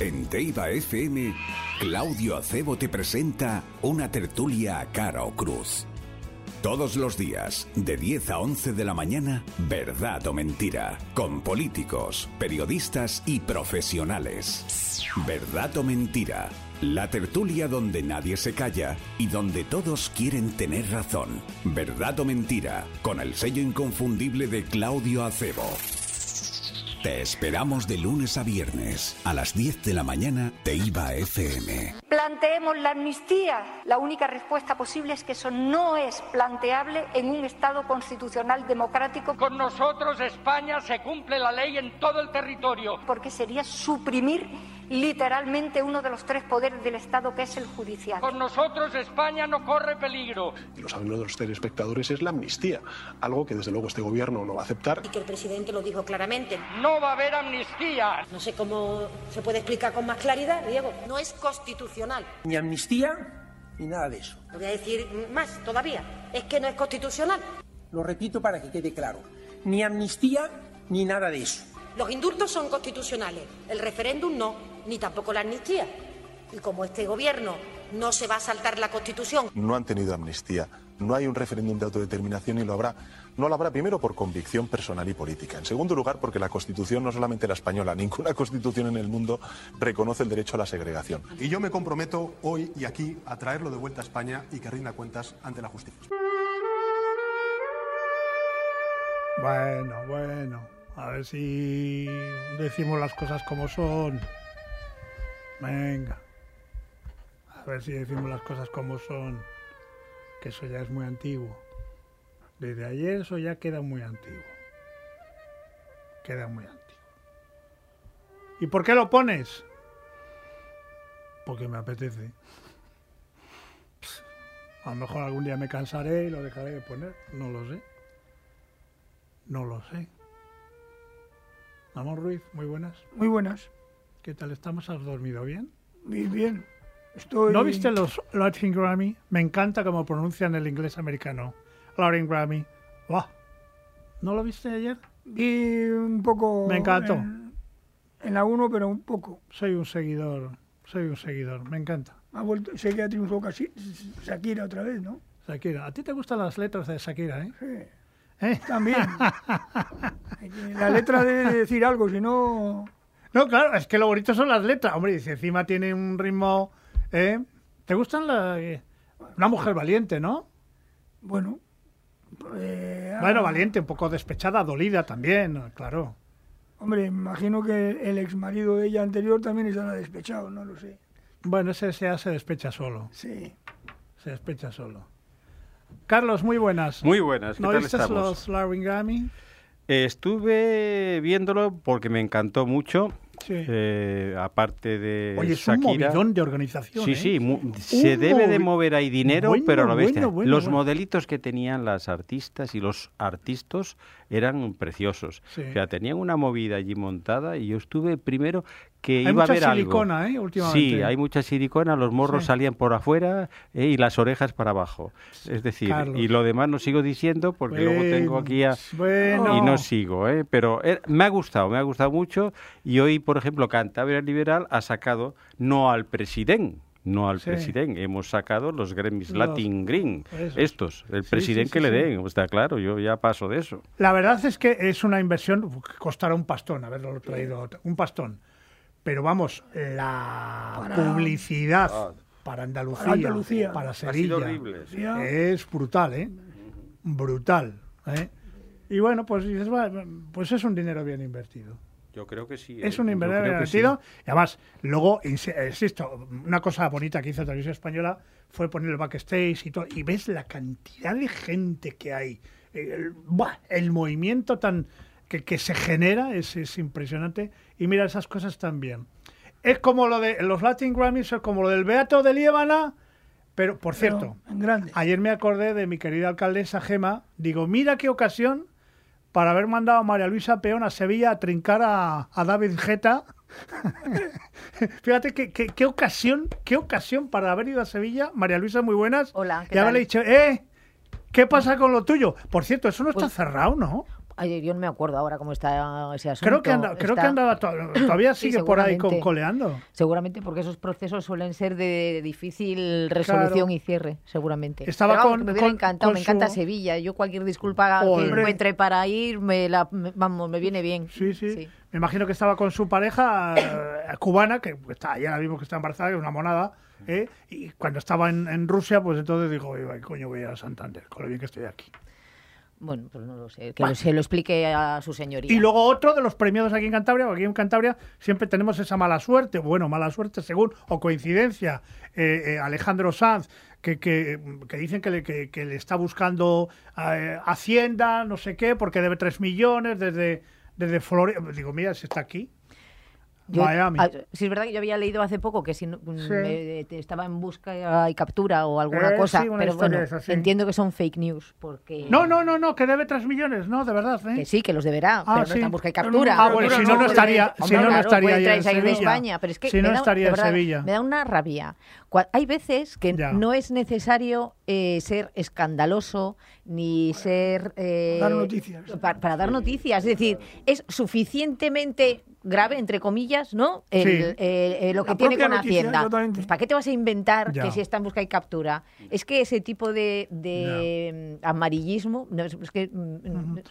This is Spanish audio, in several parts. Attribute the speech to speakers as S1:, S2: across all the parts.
S1: En Teiba FM, Claudio Acebo te presenta una tertulia a cara o cruz. Todos los días, de 10 a 11 de la mañana, verdad o mentira, con políticos, periodistas y profesionales. Verdad o mentira, la tertulia donde nadie se calla y donde todos quieren tener razón. Verdad o mentira, con el sello inconfundible de Claudio Acebo. Te esperamos de lunes a viernes a las 10 de la mañana de IVA FM.
S2: Planteemos la amnistía. La única respuesta posible es que eso no es planteable en un Estado constitucional democrático.
S3: Con nosotros España se cumple la ley en todo el territorio.
S2: Porque sería suprimir literalmente uno de los tres poderes del Estado, que es el judicial.
S3: Con nosotros España no corre peligro.
S4: Y lo saben los telespectadores, es la amnistía, algo que desde luego este gobierno no va a aceptar.
S5: Y que el presidente lo dijo claramente.
S3: No va a haber amnistía.
S5: No sé cómo se puede explicar con más claridad, Diego. No es constitucional.
S6: Ni amnistía ni nada de eso.
S5: Lo voy a decir más todavía. Es que no es constitucional.
S6: Lo repito para que quede claro. Ni amnistía ni nada de eso.
S5: Los indultos son constitucionales, el referéndum no, ni tampoco la amnistía. Y como este gobierno no se va a saltar la Constitución.
S4: No han tenido amnistía, no hay un referéndum de autodeterminación y lo habrá. No lo habrá primero por convicción personal y política. En segundo lugar, porque la Constitución, no solamente la española, ninguna Constitución en el mundo reconoce el derecho a la segregación.
S7: Y yo me comprometo hoy y aquí a traerlo de vuelta a España y que rinda cuentas ante la justicia.
S8: Bueno, bueno. A ver si decimos las cosas como son. Venga. A ver si decimos las cosas como son. Que eso ya es muy antiguo. Desde ayer eso ya queda muy antiguo. Queda muy antiguo. ¿Y por qué lo pones? Porque me apetece. A lo mejor algún día me cansaré y lo dejaré de poner. No lo sé. No lo sé. Ramón Ruiz, muy buenas.
S9: Muy buenas.
S8: ¿Qué tal estamos? ¿Has dormido bien?
S9: Muy bien. Estoy...
S8: ¿No viste los Latin Grammy? Me encanta cómo pronuncian el inglés americano. Latin Grammy. ¡Wow! ¿No lo viste ayer?
S9: Vi un poco...
S8: Me encantó.
S9: En, en la 1, pero un poco.
S8: Soy un seguidor. Soy un seguidor. Me encanta.
S9: Ha vuelto, sé que ha triunfado casi Shakira otra vez, ¿no?
S8: Shakira. ¿A ti te gustan las letras de Shakira, eh?
S9: Sí. ¿Eh? También. la letra debe decir algo, si no...
S8: No, claro, es que lo bonito son las letras. Hombre, si encima tiene un ritmo... ¿eh? ¿Te gustan la... Una mujer valiente, ¿no?
S9: Bueno. Eh,
S8: bueno, valiente, un poco despechada, dolida también, claro.
S9: Hombre, imagino que el ex marido de ella anterior también estará despechado, no lo sé.
S8: Bueno, ese ya se despecha solo.
S9: Sí.
S8: Se despecha solo. Carlos, muy buenas.
S10: Muy buenas. ¿Qué
S8: ¿No
S10: tal
S8: viste
S10: estamos?
S8: los Larry Grammy?
S10: Estuve viéndolo porque me encantó mucho.
S8: Sí.
S10: Eh, aparte de
S8: Oye, es
S10: Shakira.
S8: un movidón de organización.
S10: Sí,
S8: ¿eh?
S10: sí, mu- se debe de mover ahí dinero,
S8: Bueno,
S10: pero a lo bestia.
S8: bueno, bueno,
S10: los modelitos que tenían las artistas y los artistas eran preciosos.
S8: Sí.
S10: O sea, tenían una movida allí montada y yo estuve primero que
S8: Hay
S10: iba a
S8: mucha
S10: ver algo.
S8: silicona, ¿eh? Últimamente.
S10: Sí, hay mucha silicona, los morros
S8: Sí.
S10: salían por afuera eh, y las orejas para abajo. Es decir,
S8: Carlos.
S10: y lo demás no sigo diciendo porque luego tengo aquí a...
S8: Bueno.
S10: Y no sigo, ¿eh? pero eh, me ha gustado, me ha gustado mucho. Y hoy, por ejemplo, Cantabria Liberal ha sacado no al presidente, no al
S8: Sí.
S10: presidente, hemos sacado los Grammys
S8: Los-
S10: Latin Green,
S8: esos.
S10: estos, el
S8: Sí,
S10: presidente
S8: sí,
S10: que le den, está claro, yo ya paso de eso.
S8: La verdad es que es una inversión que costará un pastón haberlo traído, un pastón. Pero vamos, la
S9: Para-
S8: publicidad
S10: Ah.
S8: para Andalucía,
S9: Para Andalucía.
S8: para
S10: Ha sido
S8: Sevilla,
S10: horrible.
S9: Sí,
S8: es brutal, ¿eh? Brutal, ¿eh? Y bueno, pues dices, "Va, pues es un dinero bien invertido.
S10: Yo creo que sí.
S8: Es
S10: ¿eh?
S8: un inversión
S10: creo
S8: bien
S10: que sí.
S8: invertido. Y además, luego, insi- insisto, una cosa bonita que hizo Televisión Española fue poner el backstage y todo. Y ves la cantidad de gente que hay. El, el movimiento tan que, que se genera es, es impresionante. Y mira, esas cosas también. Es como lo de los Latin Grammys, es como lo del Beato de Liébana. Pero, por
S9: Pero
S8: cierto,
S9: en grande.
S8: Ayer me acordé de mi querida alcaldesa Gema. Digo, mira qué ocasión para haber mandado a María Luisa Peón a Sevilla a trincar a, a David Geta. Fíjate qué, qué, qué ocasión, qué ocasión para haber ido a Sevilla. María Luisa, muy buenas.
S11: Hola, ¿qué
S8: Y haberle
S11: tal?
S8: dicho, eh, ¿qué pasa con lo tuyo? Por cierto, eso no está
S11: Pues-
S8: cerrado, ¿no?
S11: Ay, yo no me acuerdo ahora cómo está ese asunto.
S8: Creo que, anda- creo
S11: Está-
S8: que andaba to- todavía
S11: Sí,
S8: sigue por ahí co-
S11: seguramente.
S8: coleando.
S11: Seguramente porque esos procesos suelen ser de difícil resolución
S8: Claro.
S11: y cierre, seguramente.
S8: Estaba
S11: Pero
S8: con-
S11: me hubiera
S8: con-
S11: encantado,
S8: con
S11: me encanta
S8: su-
S11: Sevilla. Yo cualquier disculpa que encuentre para ir, me la, me- vamos, me viene bien.
S8: Sí, sí, Me imagino que estaba con su pareja eh, cubana, que está, ya la vimos que está embarazada, que es una monada. ¿eh? Y cuando estaba en, en Rusia, pues entonces dijo, "Oye, ¿qué coño voy a ir a Santander? Con lo bien que estoy aquí.
S11: Bueno, pues no lo sé. Que se lo explique a su señoría.
S8: Y luego otro de los premiados aquí en Cantabria, porque aquí en Cantabria siempre tenemos esa mala suerte, bueno, mala suerte según, o coincidencia, eh, eh, Alejandro Sanz, que, que, que dicen que le, que, que le está buscando eh, Hacienda, no sé qué, porque debe 3 millones desde, desde Florida. Digo, mira, si está aquí.
S11: Yo-
S8: Miami.
S11: ah, sí, es verdad que yo había leído hace poco que si no- mm,
S8: Sí.
S11: te- estaba en busca y captura o alguna
S8: Eh,
S11: cosa,
S8: sí,
S11: pero bueno,
S8: de esas, sí.
S11: entiendo que son fake news porque
S8: No, no, no, no, que debe 3 millones, no, de verdad. ¿eh?
S11: que sí, que los deberá,
S8: Ah,
S11: pero no está en busca y captura.
S8: ah, bueno, si no, no estaría- si no, no
S11: claro,
S8: estaría en Sevilla.
S11: España, pero es que
S8: Si no,
S11: da-
S8: estaría
S11: de
S8: en
S11: verdad,
S8: Sevilla.
S11: Me da una rabia. Hay veces que
S8: Ya.
S11: no es necesario eh, ser escandaloso ni ser eh,
S9: Dar noticias.
S11: pa- para dar noticias, es decir, es suficientemente grave entre comillas, ¿no? El-
S9: Sí.
S11: el- eh, lo que
S9: La
S11: tiene con
S9: noticia,
S11: Hacienda. Pues, ¿Para qué te vas a inventar
S8: Ya.
S11: que si está en busca y captura? Es que ese tipo de, de mm, amarillismo, no, es que mm,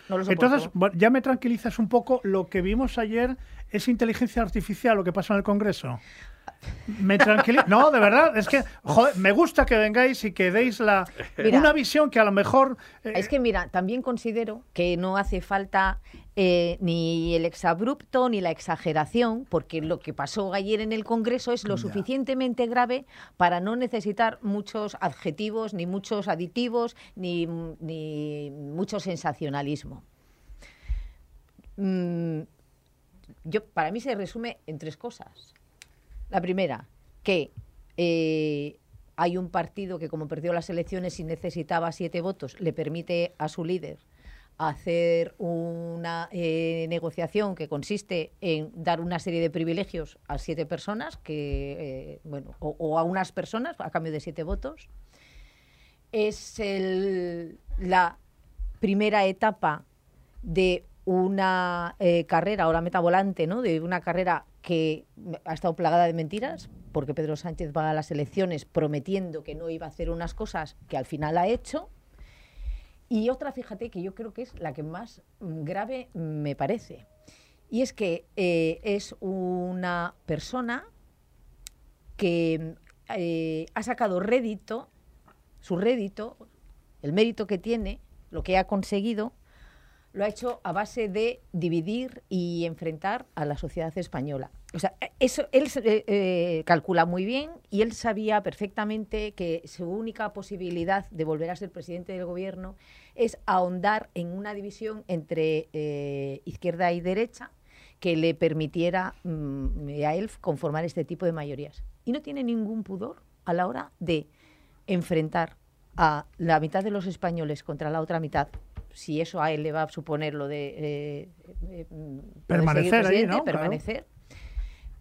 S11: no lo soporto.
S8: Entonces, ya me tranquilizas un poco. Lo que vimos ayer es inteligencia artificial, lo que pasa en el Congreso. Me tranquiliza. No, de verdad, es que joder, me gusta que vengáis y que deis la,
S11: Mira.
S8: una visión que a lo mejor. eh,
S11: Es que mira, también considero que no hace falta eh, ni el exabrupto ni la exageración, porque lo que pasó ayer en el Congreso es lo suficientemente grave para no necesitar muchos adjetivos, ni muchos aditivos, ni, ni mucho sensacionalismo. Mm, yo, para mí se resume en tres cosas. La primera, que eh, hay un partido que como perdió las elecciones y necesitaba siete votos, le permite a su líder hacer una eh, negociación que consiste en dar una serie de privilegios a siete personas, que eh, bueno, o, o a unas personas a cambio de siete votos. Es la primera etapa de una carrera, ahora metavolante, ¿no? De una carrera que ha estado plagada de mentiras, porque Pedro Sánchez va a las elecciones prometiendo que no iba a hacer unas cosas que al final ha hecho. Y otra, fíjate, que yo creo que es la que más grave me parece. Y es que eh, es una persona que eh, ha sacado rédito, su rédito, el mérito que tiene, lo que ha conseguido, lo ha hecho a base de dividir y enfrentar a la sociedad española. O sea, eso él eh, eh, calcula muy bien y él sabía perfectamente que su única posibilidad de volver a ser presidente del gobierno es ahondar en una división entre eh, izquierda y derecha que le permitiera mm, a él conformar este tipo de mayorías. Y no tiene ningún pudor a la hora de enfrentar a la mitad de los españoles contra la otra mitad, si eso a él le va a suponer lo de eh, eh, mm,
S8: Permanecer
S11: seguir
S8: ahí,
S11: presidente,
S8: ¿no? Claro.
S11: permanecer.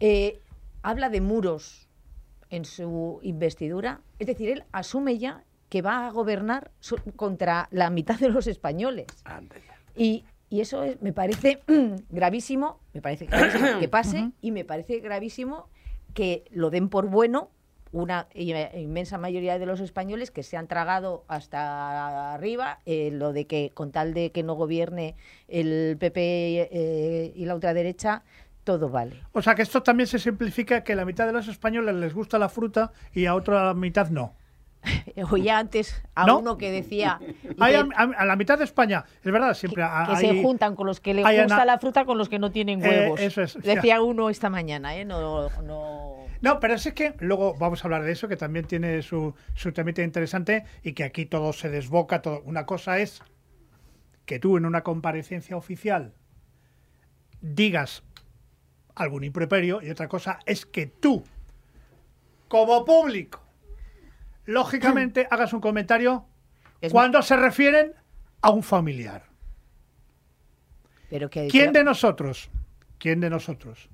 S11: Eh, habla de muros en su investidura, es decir, él asume ya que va a gobernar su- contra la mitad de los españoles. Y, y eso es- me parece gravísimo, me parece gravísimo que pase y me parece gravísimo que lo den por bueno una inmensa mayoría de los españoles que se han tragado hasta arriba eh, lo de que con tal de que no gobierne el PP eh, y la ultraderecha todo vale.
S8: O sea que esto también se simplifica que la mitad de los españoles les gusta la fruta y a otra mitad no.
S11: Oía antes a
S8: ¿No?
S11: uno que decía
S8: Hay
S11: que,
S8: a, a- la mitad de España, es verdad, siempre
S11: que
S8: hay-
S11: se juntan con los que les gusta la fruta con los que no tienen
S8: Eh,
S11: huevos.
S8: eso es,
S11: Decía uno esta mañana, ¿eh? No, no...
S8: No, pero es que luego vamos a hablar de eso, que también tiene su, su temita interesante y que aquí todo se desboca. Todo. Una cosa es que tú en una comparecencia oficial digas algún improperio y otra cosa es que tú, como público, lógicamente hagas un comentario cuando se refieren a un familiar.
S11: Pero que,
S8: ¿Quién de nosotros, quién de nosotros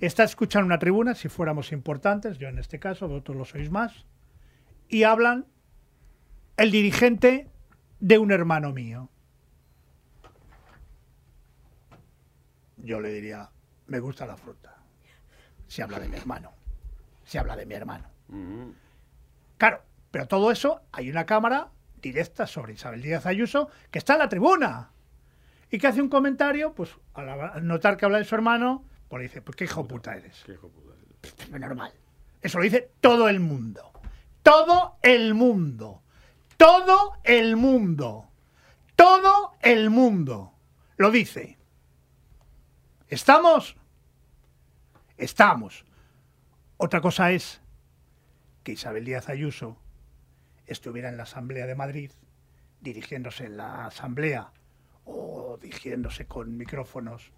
S8: está escuchando una tribuna, si fuéramos importantes, yo en este caso, vosotros lo sois más, y hablan el dirigente de un hermano mío? yo le diría, me gusta la fruta. Se habla de mi hermano. Se habla de mi hermano. Claro, pero todo eso hay una cámara directa sobre Isabel Díaz Ayuso que está en la tribuna y que hace un comentario, pues al notar que habla de su hermano, pues le dice, pues qué hijo puta eres. Es normal. Eso lo dice todo el mundo. Todo el mundo. Todo el mundo. Todo el mundo. Lo dice. ¿Estamos? Estamos. Otra cosa es que Isabel Díaz Ayuso estuviera en la Asamblea de Madrid, dirigiéndose en la Asamblea o dirigiéndose con micrófonos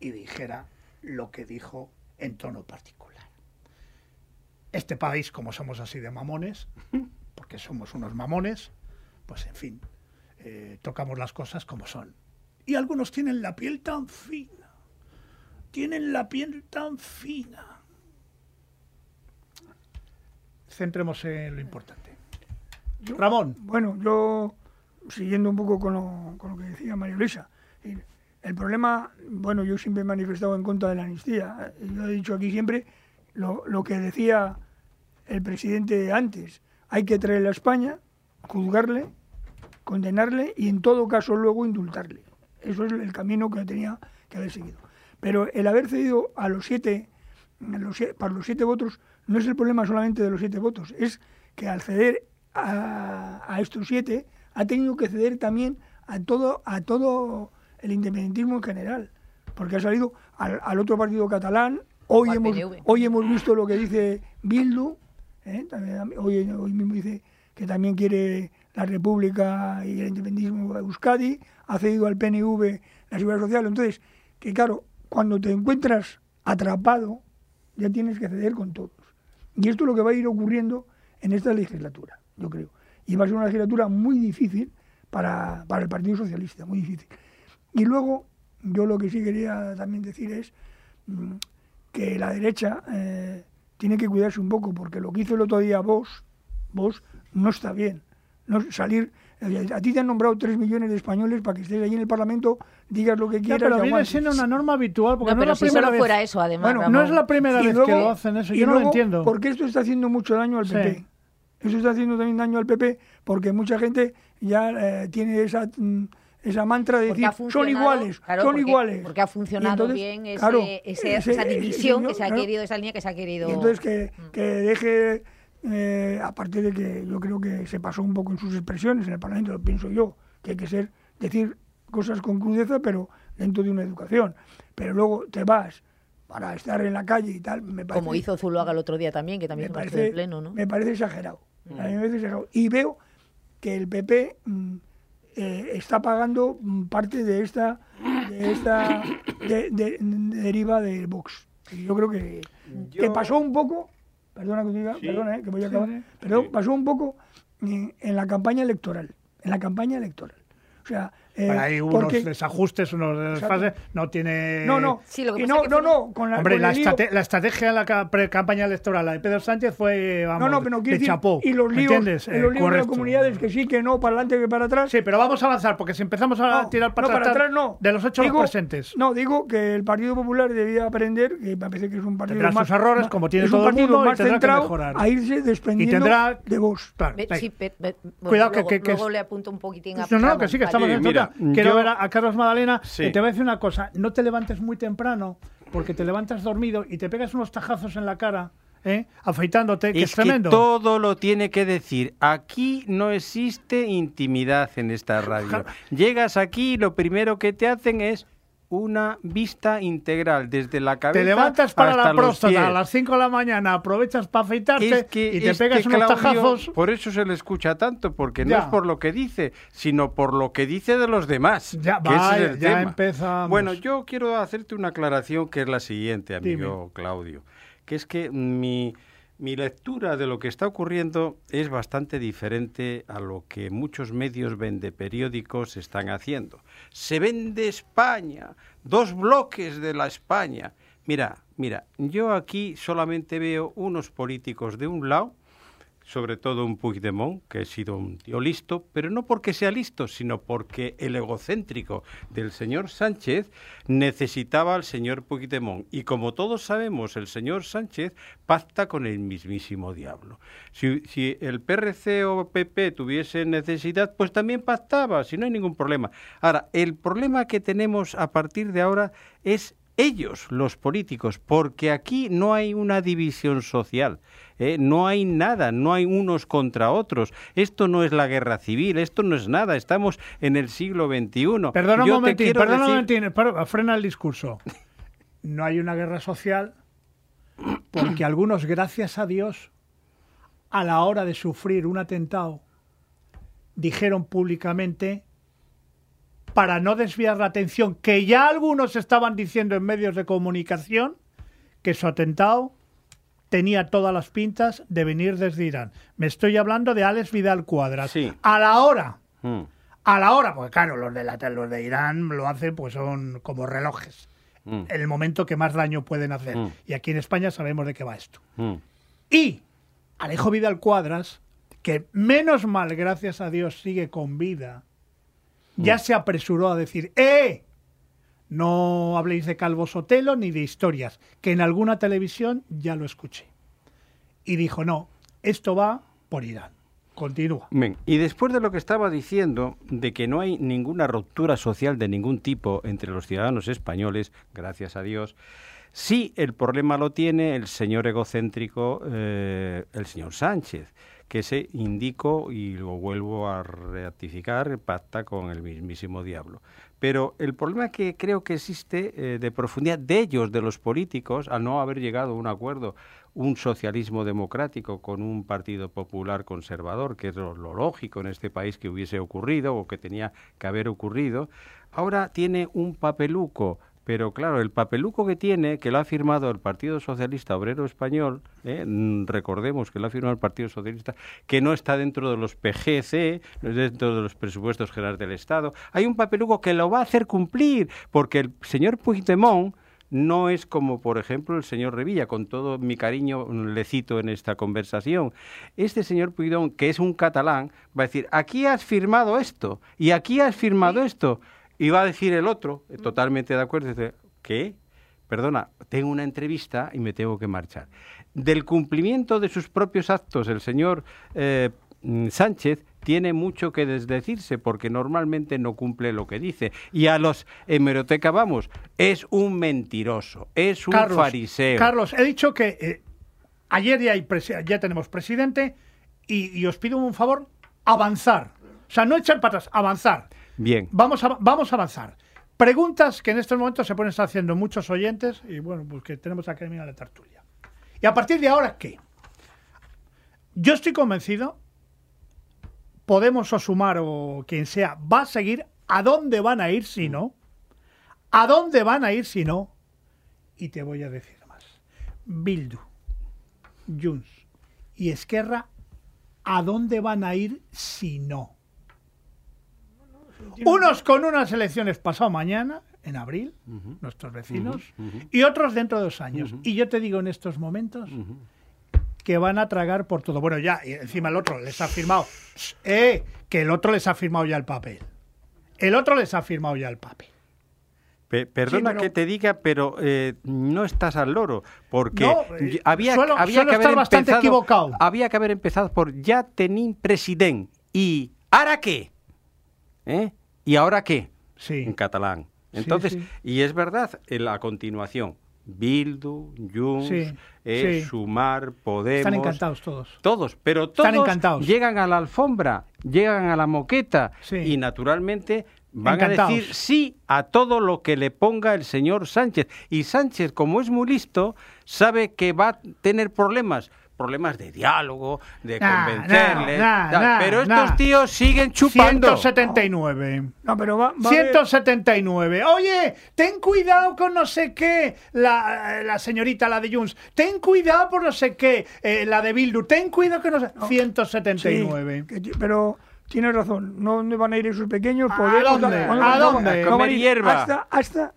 S8: y dijera lo que dijo en tono particular. Este país, como somos así de mamones, porque somos unos mamones, pues en fin, eh, tocamos las cosas como son. Y algunos tienen la piel tan fina, tienen la piel tan fina. Centremos en lo importante. Ramón.
S9: Bueno, yo, siguiendo un poco con lo, con lo que decía María Luisa, el, problema, bueno, yo siempre he manifestado en contra de la amnistía. Eh, Yo he dicho aquí siempre lo, lo que decía el presidente antes. Hay que traerle a España, juzgarle, condenarle y en todo caso luego indultarle. Eso es el camino que tenía que haber seguido. Pero el haber cedido a los siete, para los siete votos, no es el problema solamente de los siete votos, es que al ceder a, a estos siete ha tenido que ceder también a todo, a todo el independentismo en general, porque ha salido al, al otro partido catalán. Hoy hemos,
S11: PNV.
S9: hoy hemos visto lo que dice Bildu, ¿eh? También- hoy, hoy mismo dice que también quiere la República y el independentismo de Euskadi, ha cedido al PNV la seguridad social. Entonces, que claro, cuando te encuentras atrapado, ya tienes que ceder con todos. Y esto es lo que va a ir ocurriendo en esta legislatura, yo creo. Y va a ser una legislatura muy difícil para, para el Partido Socialista, muy difícil. Y luego, yo lo que sí quería también decir es mm, que la derecha eh, tiene que cuidarse un poco, porque lo que hizo el otro día vos, vos no está bien. No salir, eh, a ti te han nombrado tres millones de españoles para que estés allí en el Parlamento, digas lo que quieras.
S8: pero
S9: y
S8: viene siendo una norma habitual, porque
S11: No,
S8: no,
S11: pero
S8: es
S11: si
S8: la primera
S11: solo
S8: vez.
S11: fuera eso, además,
S8: Bueno, no es la primera
S9: Y
S8: vez
S9: luego-
S8: que lo hacen eso,
S9: y
S8: yo no lo entiendo.
S9: Porque esto está haciendo mucho daño al
S8: Sí.
S9: PP. Eso está haciendo también daño al PP porque mucha gente ya eh, tiene esa mm, esa mantra de decir son iguales,
S11: claro,
S9: son
S11: porque-
S9: iguales.
S11: Porque ha funcionado
S9: entonces,
S11: bien ese-
S9: claro,
S11: ese-
S9: ese-
S11: esa división
S9: señor,
S11: que se ha
S9: claro.
S11: querido, esa línea que se ha querido.
S9: Y entonces que,
S11: Mm.
S9: que deje, eh, aparte de que yo creo que se pasó un poco en sus expresiones en el Parlamento, lo pienso yo, que hay que ser, decir cosas con crudeza, pero dentro de una educación. Pero luego te vas para estar en la calle y tal, me parece,
S11: Como hizo Zuluaga el otro día también, que también
S9: me parece,
S11: del pleno, ¿no?
S9: me parece exagerado.
S11: Mm.
S9: A mí me parece exagerado. Y veo que el PP mm, eh, está pagando parte de esta, de esta de- de- de- deriva de Vox. Yo creo que, que pasó un poco, perdona que diga,
S8: Sí.
S9: perdona, eh, que voy a acabar,
S8: sí.
S9: pero
S8: Sí.
S9: pasó un poco en, en la campaña electoral. En la campaña electoral. O sea, eh,
S8: hay unos
S9: porque-
S8: desajustes, unos desfases, no tiene...
S9: No, no.
S11: Sí, lo que
S9: y
S11: pasa
S9: no,
S11: es que
S9: no, no, con la,
S8: Hombre,
S9: con
S8: la,
S9: lío-
S8: estrategia de la ca- pre-campaña electoral, la de Pedro Sánchez, fue, vamos,
S9: No, no, pero
S8: de
S9: decir,
S8: chapó.
S9: y los
S8: ¿me
S9: líos,
S8: entiendes?
S9: y
S8: Eh,
S9: los líos de las comunidades, que sí, que no, para adelante, que para atrás.
S8: Sí, pero vamos a avanzar, porque si empezamos a
S9: No,
S8: tirar para,
S9: no, para atrás no.
S8: de los hechos
S9: Digo-
S8: presentes.
S9: No, digo que el Partido Popular debía aprender, que me parece que es un partido
S8: Tendrá
S9: más...
S8: sus errores,
S9: más-
S8: como tiene todo el mundo, y tendrá que
S9: centrado
S8: mejorar.
S9: a irse
S8: Y
S9: desprendiendo
S8: tendrá...
S9: de vos.
S8: Claro,
S11: sí,
S8: Cuidado, que-
S11: luego, le apunto un poquitín a
S8: No, no, que sí, que estamos en
S10: mira.
S8: Quiero
S10: yo-
S8: ver a, a Carlos Madalena
S10: Sí.
S8: y te voy a decir una cosa. No te levantes muy temprano porque te levantas dormido y te pegas unos tajazos en la cara, ¿eh? afeitándote, que es,
S10: Es que
S8: tremendo.
S10: todo lo tiene que decir. Aquí no existe intimidad en esta radio. Llegas aquí y lo primero que te hacen es una vista integral desde la cabeza
S8: Te levantas para
S10: hasta
S8: la próstata a las 5 de la mañana, aprovechas para afeitarte
S10: Es que
S8: y te
S10: este
S8: pegas unos
S10: Claudio,
S8: tajazos.
S10: Por eso se le escucha tanto, porque no es por lo que dice, sino por lo que dice de los demás.
S8: Ya,
S10: que es
S8: vaya,
S10: el
S8: ya
S10: tema.
S8: empezamos.
S10: Bueno, yo quiero hacerte una aclaración que es la siguiente, amigo Claudio, que es que mi, mi lectura de lo que está ocurriendo es bastante diferente a lo que muchos medios vende periódicos están haciendo. Se vende España, dos bloques de la España. Mira, mira, yo aquí solamente veo unos políticos de un lado sobre todo un Puigdemont, que ha sido un tío listo, pero no porque sea listo, sino porque el egocéntrico del señor Sánchez necesitaba al señor Puigdemont. Y como todos sabemos, el señor Sánchez pacta con el mismísimo diablo. Si, si el PRC o PP tuviese necesidad, pues también pactaba, si no hay ningún problema. Ahora, el problema que tenemos a partir de ahora es ellos, los políticos, porque aquí no hay una división social, ¿eh? no hay nada, no hay unos contra otros. Esto no es la guerra civil, esto no es nada, estamos en el siglo XXI.
S8: Perdona un momentín, perdona un momentín, frena el discurso. No hay una guerra social porque algunos, gracias a Dios, a la hora de sufrir un atentado, dijeron públicamente para no desviar la atención, que ya algunos estaban diciendo en medios de comunicación que su atentado tenía todas las pintas de venir desde Irán. Me estoy hablando de Alex Vidal Cuadras. A la hora, mm. a la hora, porque claro, los de, la, los de Irán lo hacen, pues son como relojes. Mm. El momento que más daño pueden hacer. Mm. Y aquí en España sabemos de qué va esto. Y Alejo Vidal Cuadras, que menos mal, gracias a Dios, sigue con vida ya mm. se apresuró a decir, ¡eh! No habléis de Calvo Sotelo ni de historias, que en alguna televisión ya lo escuché. Y dijo, no, esto va por Irán. Continúa.
S10: y después de lo que estaba diciendo, de que no hay ninguna ruptura social de ningún tipo entre los ciudadanos españoles, gracias a Dios, sí el problema lo tiene el señor egocéntrico, eh, el señor Sánchez que se indicó, y lo vuelvo a ratificar, pacta con el mismísimo diablo. Pero el problema que creo que existe eh, de profundidad de ellos, de los políticos, al no haber llegado a un acuerdo, un socialismo democrático con un partido popular conservador, que es lo lógico en este país que hubiese ocurrido o que tenía que haber ocurrido, ahora tiene un papeluco pero claro, el papeluco que tiene, que lo ha firmado el Partido Socialista Obrero Español, ¿eh? recordemos que lo ha firmado el Partido Socialista, que no está dentro de los PGC, no es dentro de los presupuestos generales del Estado, hay un papeluco que lo va a hacer cumplir, porque el señor Puigdemont no es como, por ejemplo, el señor Revilla, con todo mi cariño le cito en esta conversación. Este señor Puigdemont, que es un catalán, va a decir, aquí has firmado esto y aquí has firmado esto. Y va a decir el otro, eh, totalmente de acuerdo, ¿qué? Perdona, tengo una entrevista y me tengo que marchar. Del cumplimiento de sus propios actos, el señor eh, mm, Sánchez tiene mucho que desdecirse porque normalmente no cumple lo que dice. Y a los hemeroteca vamos, es un mentiroso, es un fariseo.
S8: Carlos, he dicho que eh, ayer ya, hay ya tenemos presidente y, y, os pido un favor, avanzar. O sea, no echar para atrás, avanzar.
S10: Bien.
S8: Vamos a, vamos a avanzar. Preguntas que en estos momentos se pueden estar haciendo muchos oyentes y bueno, pues que tenemos aquí en la tertulia. Y a partir de ahora, ¿qué? Yo estoy convencido, Podemos o Sumar o quien sea, va a seguir a dónde van a ir si no. ¿A dónde van a ir si no? Y te voy a decir más. Bildu, Junts y Esquerra, ¿a dónde van a ir si no? Unos con unas elecciones pasado mañana, en abril, nuestros vecinos, y otros dentro de dos años. Y yo te digo en estos momentos que van a tragar por todo. Bueno, ya, encima el otro les ha firmado, eh, que el otro les ha firmado ya el papel. El otro les ha firmado ya el papel.
S10: perdona que te diga, pero eh, no estás al loro, porque eh, había, había que haber bastante empezado, equivocado. Había que haber empezado por ya tenín presidente y ¿ahora qué? ¿Eh? ¿Y ahora qué?
S8: Sí.
S10: En catalán. Entonces, y es verdad, en la continuación, Bildu, Junts, eh, Sumar, Podemos.
S8: Están encantados todos.
S10: Todos, pero todos encantados. llegan a la alfombra, llegan a la moqueta y naturalmente van a decir sí a todo lo que le ponga el señor Sánchez. Y Sánchez, como es muy listo, sabe que va a tener problemas problemas de diálogo, de convencerles. pero estos tíos siguen chupando.
S8: 179. No, pero va, 179. Oye, ten cuidado con no sé qué, la, señorita, la de Junts. Ten cuidado por no sé qué, eh, la de Bildu. Ten cuidado que no sé. 179.
S9: pero tienes razón. ¿No dónde van a ir esos pequeños?
S8: ¿A dónde? ¿A dónde?
S10: A comer hierba.
S9: Hasta, hasta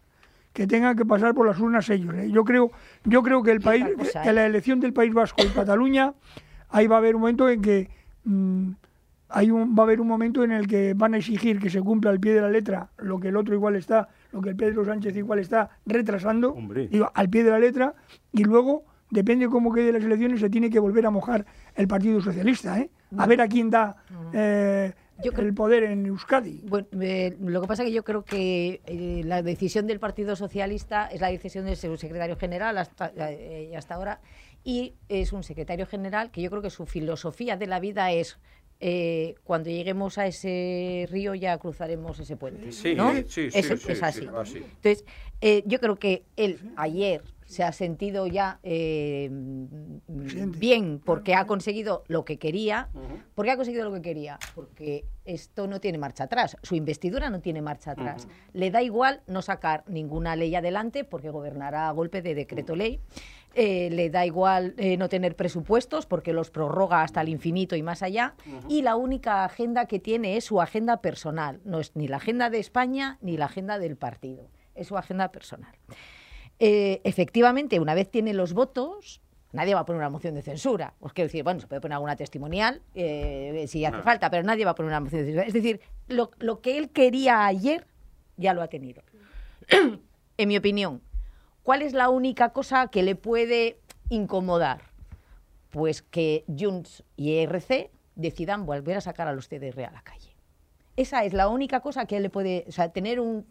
S9: que tengan que pasar por las urnas ellos. ¿eh? Yo creo, yo creo que el país, que la elección del País Vasco y Cataluña ahí va a haber un momento en que mm, hay un, va a haber un momento en el que van a exigir que se cumpla al pie de la letra lo que el otro igual está, lo que el Pedro Sánchez igual está retrasando, digo, al pie de la letra, y luego, depende cómo quede las elecciones, se tiene que volver a mojar el Partido Socialista, ¿eh? A ver a quién da eh, el poder en Euskadi.
S11: Bueno, eh, lo que pasa es que yo creo que eh, la decisión del Partido Socialista es la decisión de su secretario general hasta, eh, hasta ahora y es un secretario general que yo creo que su filosofía de la vida es eh, cuando lleguemos a ese río ya cruzaremos ese puente.
S10: Sí,
S11: ¿no?
S10: sí, sí,
S11: es,
S10: sí,
S11: es así.
S10: sí, así.
S11: Entonces, eh, yo creo que él ayer se ha sentido ya eh, bien porque ha conseguido lo que quería. ¿Por qué ha conseguido lo que quería? Porque esto no tiene marcha atrás. Su investidura no tiene marcha atrás. Le da igual no sacar ninguna ley adelante porque gobernará a golpe de decreto ley. Eh, le da igual eh, no tener presupuestos porque los prorroga hasta el infinito y más allá. Y la única agenda que tiene es su agenda personal. No es ni la agenda de España ni la agenda del partido. Es su agenda personal. Eh, efectivamente, una vez tiene los votos, nadie va a poner una moción de censura. Os quiero decir, bueno, se puede poner alguna testimonial eh, si hace
S12: No.
S11: falta, pero nadie va a poner una moción de censura. Es decir, lo, lo que él quería ayer ya lo ha tenido. en mi opinión, ¿cuál es la única cosa que le puede incomodar? Pues que Junts y ERC decidan volver a sacar a los CDR a la calle. Esa es la única cosa que él le puede, o sea, tener un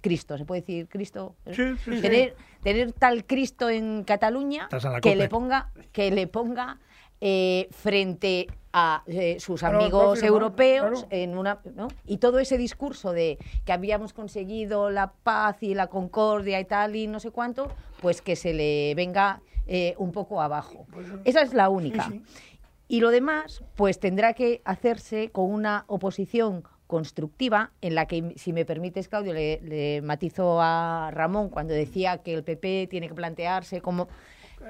S11: Cristo, se puede decir Cristo,
S8: Sí, sí, sí.
S11: tener, tal Cristo en Cataluña que le ponga, que le ponga eh, frente a eh, sus
S9: Claro,
S11: amigos
S9: claro,
S11: europeos
S9: claro.
S11: en una ¿no? y todo ese discurso de que habíamos conseguido la paz y la concordia y tal y no sé cuánto pues que se le venga eh, un poco abajo esa es la única y lo demás, pues tendrá que hacerse con una oposición constructiva en la que, si me permites, Claudio, le, le matizo a Ramón cuando decía que el PP tiene que plantearse como...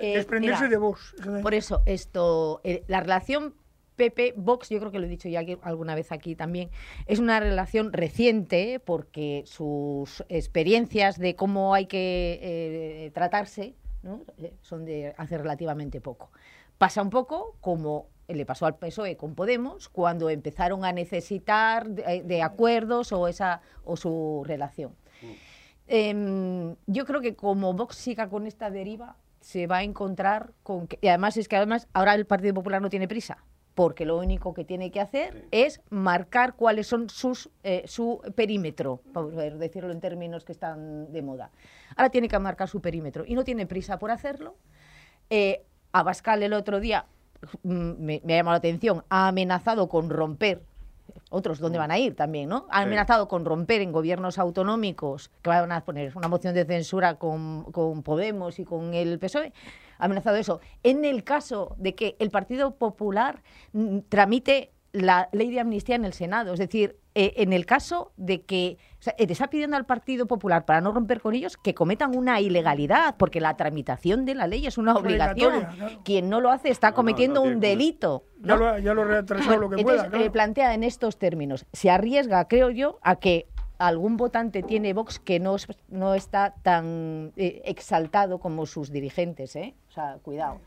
S11: eh,
S9: Desprenderse
S11: mira,
S9: de Vox.
S11: Por eso, esto, eh, la relación PP-Vox, yo creo que lo he dicho ya aquí- alguna vez aquí también, es una relación reciente porque sus experiencias de cómo hay que eh, tratarse ¿no? Eh, son de hace relativamente poco. Pasa un poco como le pasó al PSOE con Podemos cuando empezaron a necesitar de, de acuerdos o, esa, o su relación. Em, yo creo que como Vox siga con esta deriva, se va a encontrar con que. Y además es que además ahora el Partido Popular no tiene prisa, porque lo único que tiene que hacer es marcar cuáles son sus eh, su perímetro, ver, decirlo en términos que están de moda. Ahora tiene que marcar su perímetro y no tiene prisa por hacerlo. Eh, Abascal el otro día mm, me, me ha llamado la atención, ha amenazado con romper otros dónde van a ir también, ¿no? Han
S12: Sí.
S11: amenazado con romper en gobiernos autonómicos, que van a poner una moción de censura con, con Podemos y con el PSOE. Ha amenazado eso. En el caso de que el Partido Popular mm, tramite la ley de amnistía en el Senado, es decir, eh, en el caso de que o sea, eh, está pidiendo al Partido Popular, para no romper con ellos, que cometan una ilegalidad, porque la tramitación de la ley es una obligación.
S9: Claro.
S11: Quien no lo hace está cometiendo un delito.
S9: Ya lo, ha- ya lo retrasado lo que
S11: Entonces,
S9: pueda. claro.
S11: eh, plantea en estos términos. Se arriesga, creo yo, a que algún votante tiene Vox que no, es- no está tan eh, exaltado como sus dirigentes. ¿eh? O sea, cuidado.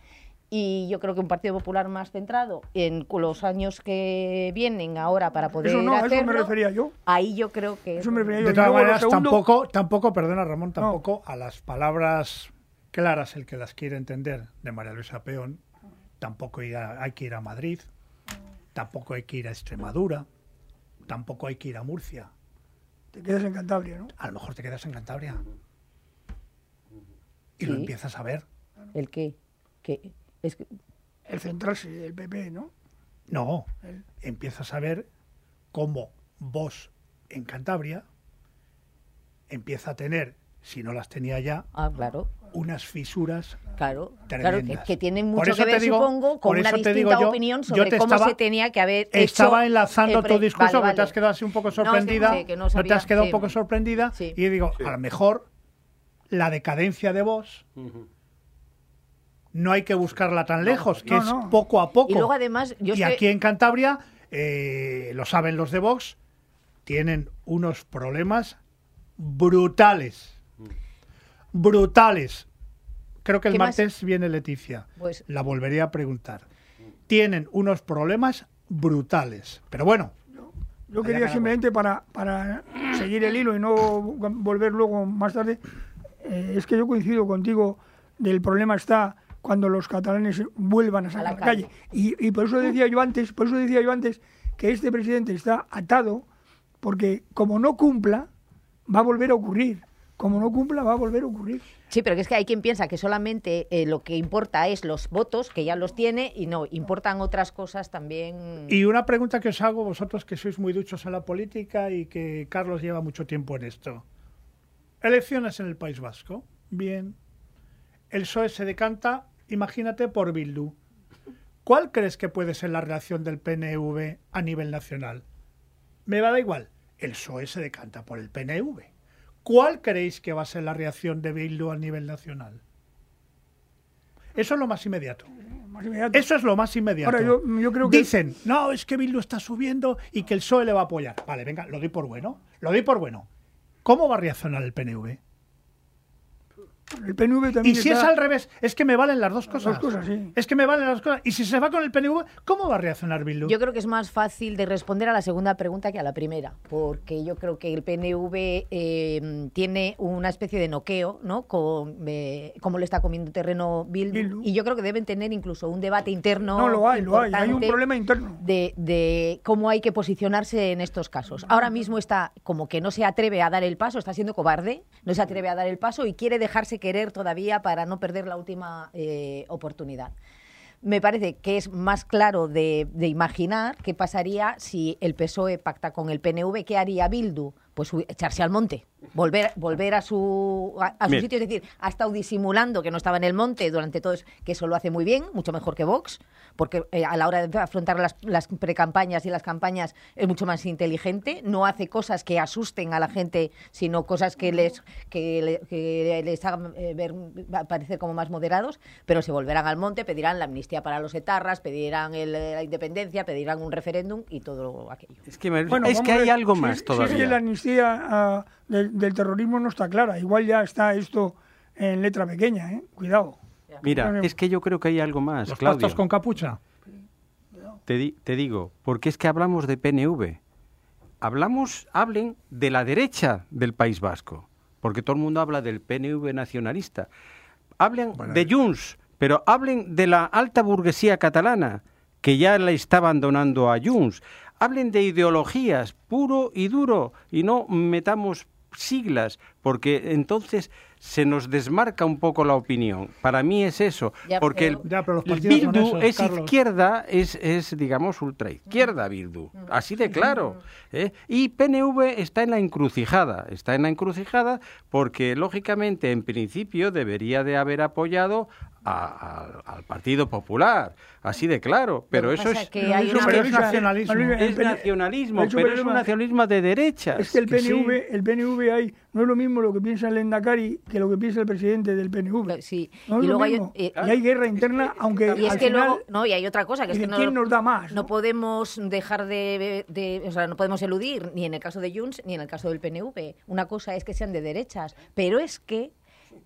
S11: Y yo creo que un Partido Popular más centrado en los años que vienen ahora para poder
S9: Eso no, a eso me
S11: hacerlo,
S9: refería yo.
S11: ahí yo creo que...
S9: Eso me refería yo.
S8: De todas maneras,
S9: segundo-
S8: tampoco, tampoco, perdona Ramón, tampoco a las palabras claras, el que las quiere entender, de María Luisa Peón, tampoco ir a- hay que ir a Madrid, tampoco hay que ir a Extremadura, tampoco hay que ir a Murcia.
S9: Te quedas en Cantabria, ¿no?
S8: A lo mejor te quedas en Cantabria. Y lo empiezas a ver.
S11: ¿El qué? Que es que-
S9: El centrarse del PP, ¿no?
S8: No, empiezas a ver cómo vos en Cantabria empieza a tener, si no las tenía ya,
S11: Ah, claro.
S8: unas fisuras
S11: Claro, claro que,
S8: tremendas.
S11: que tienen mucho que
S8: te
S11: ver,
S8: digo-
S11: supongo, con una distinta
S8: yo-
S11: opinión sobre
S8: te
S11: cómo
S8: estaba-
S11: se tenía que haber hecho
S8: Estaba enlazando
S11: el pre-
S8: tu discurso,
S11: Vale,
S8: que te has
S11: vale.
S8: quedado así un poco
S11: No, es que
S8: sorprendida.
S11: sí, que no
S8: no te has quedado
S11: sí.
S8: un poco sorprendida.
S11: Sí.
S8: Y digo, a lo mejor la decadencia de vos no hay que buscarla tan lejos, que
S11: no,
S8: es
S11: no.
S8: poco a poco.
S11: Y luego, además, yo
S8: y
S11: sé-
S8: aquí en Cantabria, eh, lo saben los de Vox, tienen unos problemas brutales. Brutales. Creo que el martes viene Leticia.
S11: Pues-
S8: La volvería a preguntar. tienen unos problemas brutales. Pero bueno.
S9: Yo quería simplemente para, para seguir el hilo y no volver luego más tarde, eh, es que yo coincido contigo del problema está cuando los catalanes vuelvan a salir a la, calle. Y, y, por eso decía yo antes, por eso decía yo antes que este presidente está atado porque como no cumpla va a volver a ocurrir. Como no cumpla va a volver a ocurrir.
S11: Sí, pero es que hay quien piensa que solamente eh, lo que importa es los votos, que ya los tiene, y no, importan otras cosas también.
S8: Y una pregunta que os hago, vosotros que sois muy duchos en la política y que Carlos lleva mucho tiempo en esto. Elecciones en el País Vasco. Bien. El PSOE se decanta, imagínate, por Bildu. ¿Cuál crees que puede ser la reacción del PNV a nivel nacional? Me va a dar igual. El PSOE se decanta por el PNV. ¿Cuál creéis que va a ser la reacción de Bildu a nivel nacional? Eso es lo más inmediato. Eso es lo más inmediato.
S9: yo, creo que...
S8: Dicen, no, es que Bildu está subiendo y que el PSOE le va a apoyar. Vale, venga, lo doy por bueno. Lo doy por bueno. ¿Cómo va a reaccionar el PNV?
S9: El PNV también
S8: y si es al revés, es que me valen las dos cosas.
S9: Las cosas sí.
S8: Es que me valen las cosas. Y si se va con el PNV, ¿cómo va a reaccionar Bildu?
S11: Yo creo que es más fácil de responder a la segunda pregunta que a la primera, porque yo creo que el PNV eh, tiene una especie de noqueo, ¿no? Con, eh, cómo le está comiendo terreno Bildu, Y yo creo que deben tener incluso un debate interno.
S9: No, lo hay, lo hay. Hay un problema interno.
S11: De, de cómo hay que posicionarse en estos casos. Ahora mismo está como que no se atreve a dar el paso, está siendo cobarde, no se atreve a dar el paso y quiere dejarse querer todavía para no perder la última eh, oportunidad. Me parece que es más claro de, de, imaginar qué pasaría si el PSOE pacta con el PNV, qué haría Bildu, pues echarse al monte volver, volver a su, a, su sitio. Es decir, ha estado disimulando que no estaba en el monte durante todo eso, que eso lo hace muy bien, mucho mejor que Vox, porque eh, a la hora de afrontar las, las precampañas y las campañas es mucho más inteligente, no hace cosas que asusten a la gente, sino cosas que les, que, les hagan eh, ver, parecer como más moderados, pero se volverán al monte, pedirán la amnistía para los etarras, pedirán la independencia, pedirán un referéndum y todo aquello.
S10: Es que, es que hay algo más todavía.
S9: Amnistía del, terrorismo no está clara. Igual ya está esto en letra pequeña, ¿eh? Cuidado.
S10: Mira, es que yo creo que hay algo más,
S8: ¿Los
S10: Claudio.
S8: con capucha?
S10: Te, te digo, porque es que hablamos de PNV. Hablamos, hablen de la derecha del País Vasco, porque todo el mundo habla del PNV nacionalista. Hablen de Junts, pero hablen de la alta burguesía catalana, que ya la está abandonando a Junts. Hablen de ideologías, puro y duro, y no metamos siglas, porque entonces se nos desmarca un poco la opinión. Para mí es eso, porque el, Bildu es izquierda, es, es, digamos, ultraizquierda Bildu, así de claro. ¿eh? Y PNV está en la encrucijada, está en la encrucijada porque, lógicamente, en principio debería de haber apoyado al Partido Popular, así de claro, pero eso es, nacionalismo, es nacionalismo, pero es un nacionalismo de derecha.
S9: Es que el PNV, el PNV hay, no es lo mismo lo que piensa el Endacari que lo que piensa el presidente del PNV.
S11: Sí.
S9: No y luego hay, eh, y hay guerra interna, aunque
S11: y es que luego, no, y hay otra cosa que es que
S9: no, nos da más,
S11: no, podemos dejar de, de, o sea, no podemos eludir ni en el caso de Junts ni en el caso del PNV. Una cosa es que sean de derechas, pero es que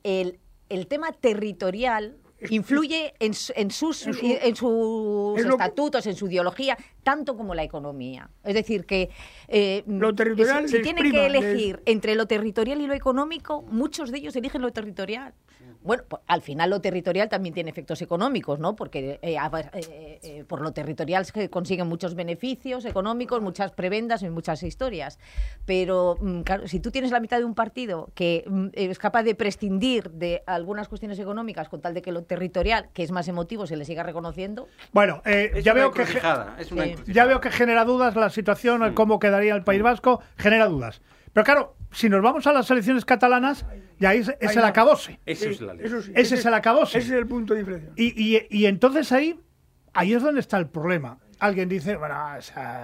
S11: el el tema territorial influye en, en sus, en sus estatutos, en su ideología, tanto como la economía. Es decir, que
S9: eh, lo territorial
S11: si, tienen que elegir entre lo territorial y lo económico, muchos de ellos eligen lo territorial. Bueno, pues, al final lo territorial también tiene efectos económicos, ¿no? Porque eh, eh, eh, por lo territorial se consiguen muchos beneficios económicos, muchas prebendas y muchas historias. Pero, mm, claro, si tú tienes la mitad de un partido que mm, es capaz de prescindir de algunas cuestiones económicas con tal de que lo territorial, que es más emotivo, se le siga reconociendo.
S8: Bueno, ya, veo que, ya veo que genera dudas la situación, el cómo quedaría el País Vasco, genera dudas. Pero claro, si nos vamos a las elecciones catalanas, ya es, es el acabose.
S10: Eso es la ley.
S8: ese, es el acabose.
S9: Ese es el punto de diferencia.
S8: Y, y, y, entonces ahí, ahí es donde está el problema. Alguien dice, bueno,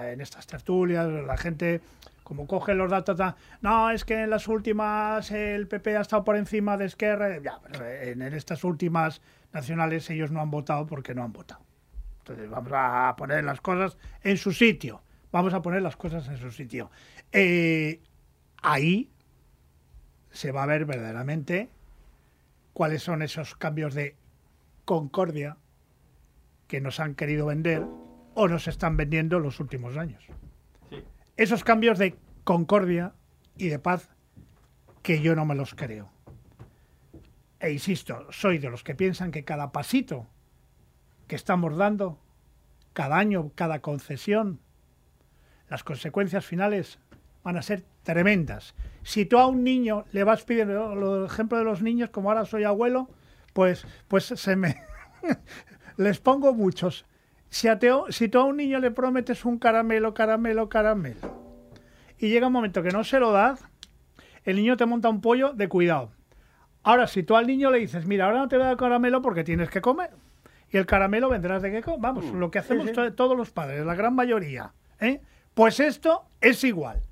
S8: en estas tertulias, la gente, como coge los datos, no, es que en las últimas el PP ha estado por encima de Esquerra. Ya, pero en, en estas últimas nacionales ellos no han votado porque no han votado. Entonces vamos a poner las cosas en su sitio. Vamos a poner las cosas en su sitio. Eh, ahí se va a ver verdaderamente cuáles son esos cambios de concordia que nos han querido vender o nos están vendiendo en los últimos años. Esos cambios de concordia y de paz que yo no me los creo. E insisto, soy de los que piensan que cada pasito que estamos dando, cada año, cada concesión, las consecuencias finales van a ser tremendas. Si tú a un niño le vas pidiendo, el ejemplo de los niños, como ahora soy abuelo, pues, pues se me... les pongo muchos. Si, a si tú a un niño le prometes un caramelo, caramelo, caramelo, y llega un momento que no se lo das, el niño te monta un pollo de cuidado. Ahora, si tú al niño le dices, mira, ahora no te voy a dar caramelo porque tienes que comer, y el caramelo vendrás de qué vamos, mm. lo que hacemos todos los padres, la gran mayoría, ¿eh? Pues esto es igual,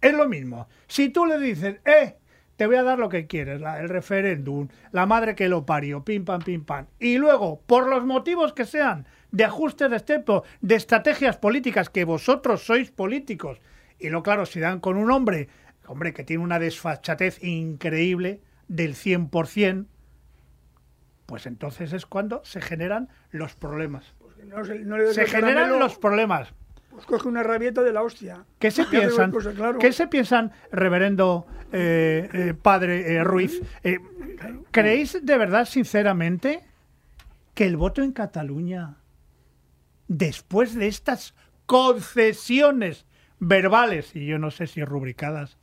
S8: es lo mismo. Si tú le dices, eh, te voy a dar lo que quieres, el referéndum, la madre que lo parió, pim pam, pim pam, y luego, por los motivos que sean, de ajustes de estepo, de estrategias políticas, que vosotros sois políticos, y lo claro, si dan con un hombre, hombre, que tiene una desfachatez increíble del 100%, pues entonces es cuando se generan los problemas. se, generan los problemas.
S9: Pues coge una rabieta de la hostia.
S8: ¿Qué se piensan? ¿Qué se piensan, reverendo eh, eh, padre eh, Ruiz? ¿Creéis de verdad, sinceramente, que el voto en Cataluña, después de estas concesiones verbales y yo no sé si rubricadas.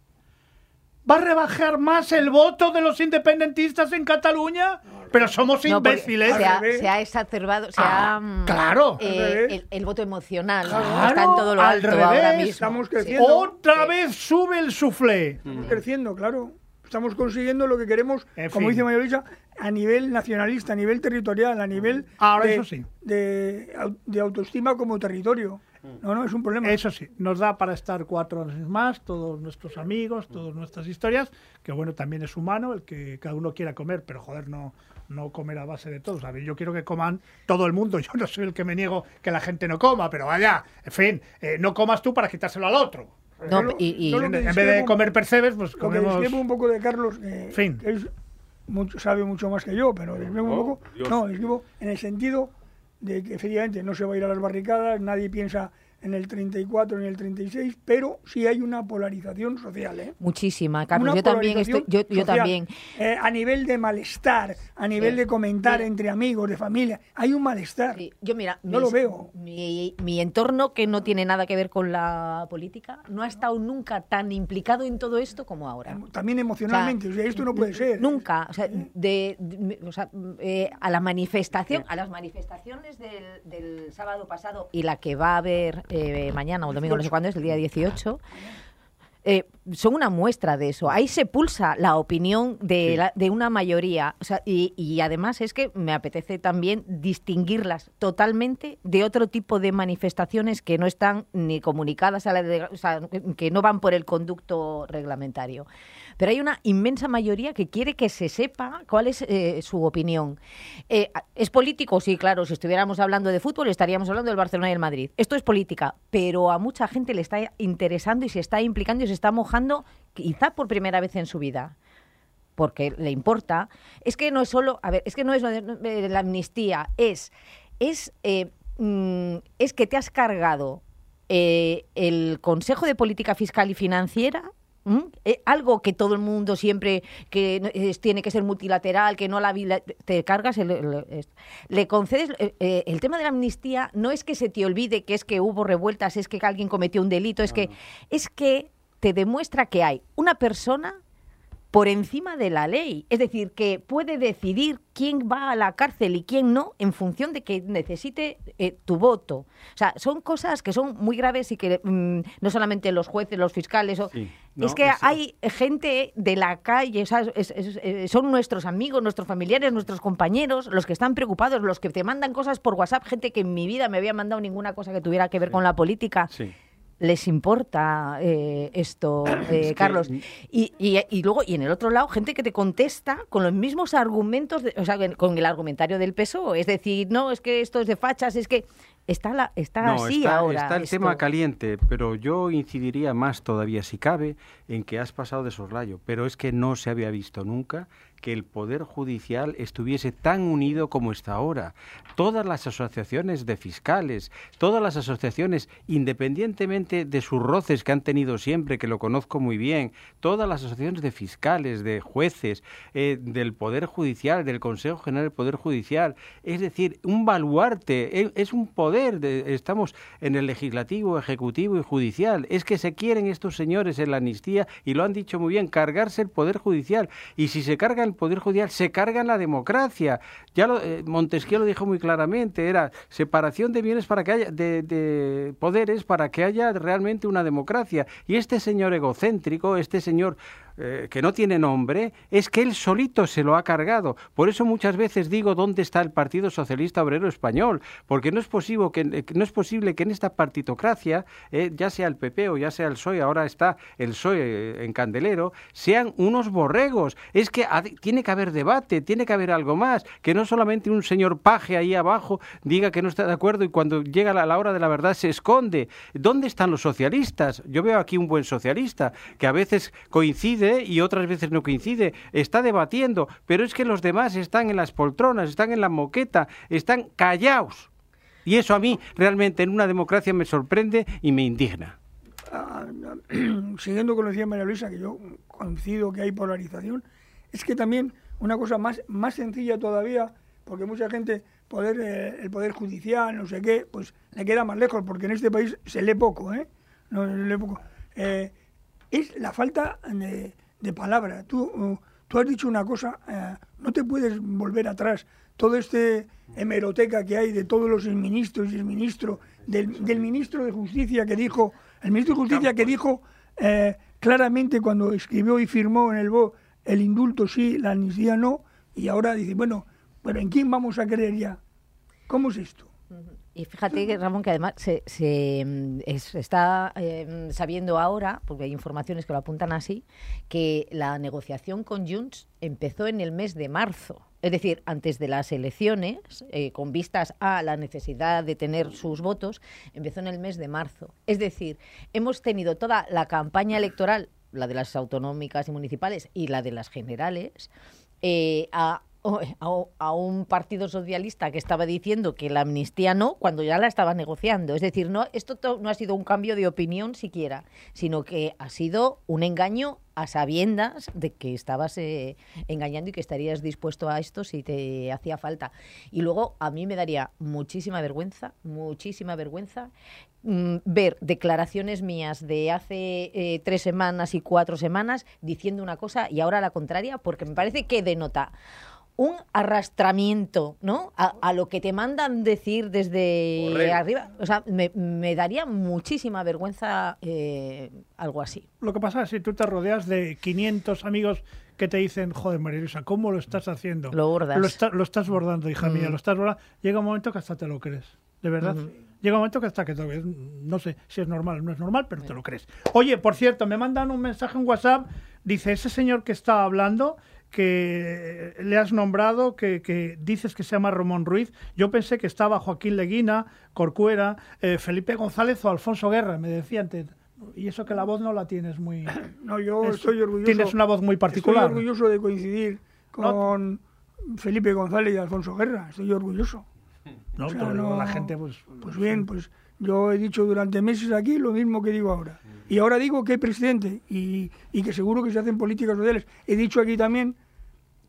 S8: ¿Va a rebajar más el voto de los independentistas en Cataluña? Pero somos imbéciles.
S11: Se ha, exacerbado, se
S8: ah,
S11: ha, mm,
S8: claro.
S11: Eh, el, voto emocional está en todo lo alto ahora mismo.
S9: Estamos creciendo.
S8: Otra vez sube el suflé.
S9: Estamos creciendo, claro. Estamos consiguiendo lo que queremos, como dice Mayorisa, a nivel nacionalista, a nivel territorial, a nivel
S8: ahora eso sí.
S9: de, de autoestima como territorio. No, no, es un problema.
S8: Eso sí, nos da para estar cuatro años más, todos nuestros amigos, todas nuestras historias, que bueno, también es humano el que cada uno quiera comer, pero joder, no, no comer a base de todo. ¿sabes? Yo quiero que coman todo el mundo. Yo no soy el que me niego que la gente no coma, pero vaya, en fin, eh, no comas tú para quitárselo al otro.
S11: No, y,
S8: en, vez de comer percebes, pues comemos...
S9: Lo un poco de Carlos, eh, fin. mucho, sabe mucho más que yo, pero un poco... No, escribo en el sentido de que efectivamente no se va a ir a las barricadas, nadie piensa en el 34 en el 36, pero sí hay una polarización social. ¿eh?
S11: Muchísima, Carlos. yo también estoy. Yo, también.
S9: Eh, a nivel de malestar, a nivel de comentar entre amigos, de familia, hay un malestar.
S11: Yo, mira,
S9: no lo veo.
S11: Mi, mi, entorno, que no tiene nada que ver con la política, no ha estado nunca tan implicado en todo esto como ahora.
S9: También emocionalmente, o sea, esto no puede ser.
S11: Nunca. O sea, de, o sea, eh, a la manifestación, a las manifestaciones del, del sábado pasado y la que va a haber eh, mañana o domingo, no sé cuándo es, el día 18, eh, son una muestra de eso. Ahí se pulsa la opinión de, de una mayoría. y, además es que me apetece también distinguirlas totalmente de otro tipo de manifestaciones que no están ni comunicadas a la o sea, que no van por el conducto reglamentario pero hay una inmensa mayoría que quiere que se sepa cuál es eh, su opinión. Eh, ¿Es político? Sí, claro, si estuviéramos hablando de fútbol estaríamos hablando del Barcelona y el Madrid. Esto es política, pero a mucha gente le está interesando y se está implicando y se está mojando quizá por primera vez en su vida porque le importa, es que no es solo, a ver, es que no es la amnistía, es, es, eh, mm, es que te has cargado el Consejo de Política Fiscal y Financiera. Eh, algo que todo el mundo siempre que tiene que ser multilateral, que no la te cargas, le concedes eh, eh, el tema de la amnistía no es que se te olvide que es que hubo revueltas, es que alguien cometió un delito, es que es que te demuestra que hay una persona por encima de la ley. Es decir, que puede decidir quién va a la cárcel y quién no en función de que necesite eh, tu voto. O sea, son cosas que son muy graves y que mm, no solamente los jueces, los fiscales... es que hay gente de la calle, eh, son nuestros amigos, nuestros familiares, nuestros compañeros, los que están preocupados, los que te mandan cosas por WhatsApp, gente que en mi vida me había mandado ninguna cosa que tuviera que ver con la política. Sí les importa eh, esto, eh, Carlos. Y, y, luego, y en el otro lado, gente que te contesta con los mismos argumentos, o sea, con el argumentario del peso. Es decir, no, es que esto es de fachas, es que está, la, está así ahora.
S10: Está el tema caliente, pero yo incidiría más todavía, si cabe, en que has pasado de soslayo. Pero es que no se había visto nunca que el Poder Judicial estuviese tan unido como está ahora. Todas las asociaciones de fiscales, todas las asociaciones, independientemente de sus roces que han tenido siempre, que lo conozco muy bien, todas las asociaciones de fiscales, de jueces, eh, del Poder Judicial, del Consejo General del Poder Judicial, es decir, un baluarte, e, es un poder, estamos en el legislativo, ejecutivo y judicial, es que se quieren estos señores en la amnistía, y lo han dicho muy bien, cargarse el Poder Judicial, y si se carga el Poder Judicial, se carga en la democracia. Ya lo, eh, Montesquieu lo dijo muy claramente, era separación de bienes para que haya, de, poderes para que haya realmente una democracia. Y este señor egocéntrico, este señor eh, que no tiene nombre, es que él solito se lo ha cargado. Por eso muchas veces digo dónde está el Partido Socialista Obrero Español, porque no es posible que, eh, no es posible que en esta partitocracia, eh, ya sea el PP o ya sea el PSOE, ahora está el PSOE en Candelero, sean unos borregos. Es que tiene que haber debate, tiene que haber algo más, que no solamente un señor paje ahí abajo diga que no está de acuerdo y cuando llega la, la hora de la verdad se esconde. ¿Dónde están los socialistas? Yo veo aquí un buen socialista que a veces coincide y otras veces no coincide, está debatiendo, pero es que los demás están en las poltronas, están en la moqueta, están callados. Y eso a mí realmente en una democracia me sorprende y me indigna.
S9: Ah, siguiendo con lo que decía María Luisa, que yo coincido que hay polarización, es que también una cosa más, más sencilla todavía, porque mucha gente, poder, eh, el poder judicial, no sé qué, pues le queda más lejos, porque en este país se lee poco, ¿eh? No, se lee poco. Eh, es la falta de, palabra. Tú, uh, tú, has dicho una cosa, eh, no te puedes volver atrás. Todo este hemeroteca que hay de todos los ministros y el ministro, del, del, ministro de Justicia que dijo, el ministro de Justicia que dijo eh, claramente cuando escribió y firmó en el BO el indulto sí, la amnistía no, y ahora dice, bueno, pero ¿en quién vamos a creer ya? ¿Cómo es esto?
S11: Y fíjate, Ramón, que además se, mm, está em, sabiendo ahora, porque hay informaciones que lo apuntan así, que la negociación con Junts empezó en el mes de marzo. Es decir, antes de las elecciones, eh, con vistas a la necesidad de tener sus votos, empezó en el mes de marzo. Es decir, hemos tenido toda la campaña electoral, la de las autonómicas y municipales y la de las generales, eh, a a, un partido socialista que estaba diciendo que la amnistía no, cuando ya la estaba negociando. Es decir, no, esto no ha sido un cambio de opinión siquiera, sino que ha sido un engaño a sabiendas de que estabas eh, engañando y que estarías dispuesto a esto si te hacía falta. Y luego a mí me daría muchísima vergüenza, muchísima vergüenza mm, ver declaraciones mías de hace eh, tres semanas y cuatro semanas diciendo una cosa y ahora la contraria, porque me parece que denota un arrastramiento, ¿no? A, lo que te mandan decir desde arriba. O sea, me, daría muchísima vergüenza eh, algo así.
S8: Lo que pasa es que si tú te rodeas de 500 amigos que te dicen, joder, María Luisa, ¿cómo lo estás haciendo?
S11: Lo bordas.
S8: Lo, estás bordando, hija mía, mm. lo estás bordando. Llega un momento que hasta te lo crees, de verdad. Llega un momento que hasta que te no sé si es normal o no es normal, pero te lo crees. Oye, por cierto, me mandan un mensaje en WhatsApp, dice, ese señor que está hablando que le has nombrado, que, dices que se llama Ramón Ruiz. Yo pensé que estaba Joaquín Leguina, Corcuera, eh, Felipe González o Alfonso Guerra, me decía antes. Y eso que la voz no la tienes muy...
S9: No, yo estoy orgulloso...
S8: Tienes una voz muy particular.
S9: Estoy orgulloso de coincidir con Felipe González y Alfonso Guerra. Estoy orgulloso.
S8: No, pero la gente pues...
S9: Pues bien, pues yo he dicho durante meses aquí lo mismo que digo ahora. Y ahora digo que hay presidente y, y que seguro que se hacen políticas sociales. He dicho aquí también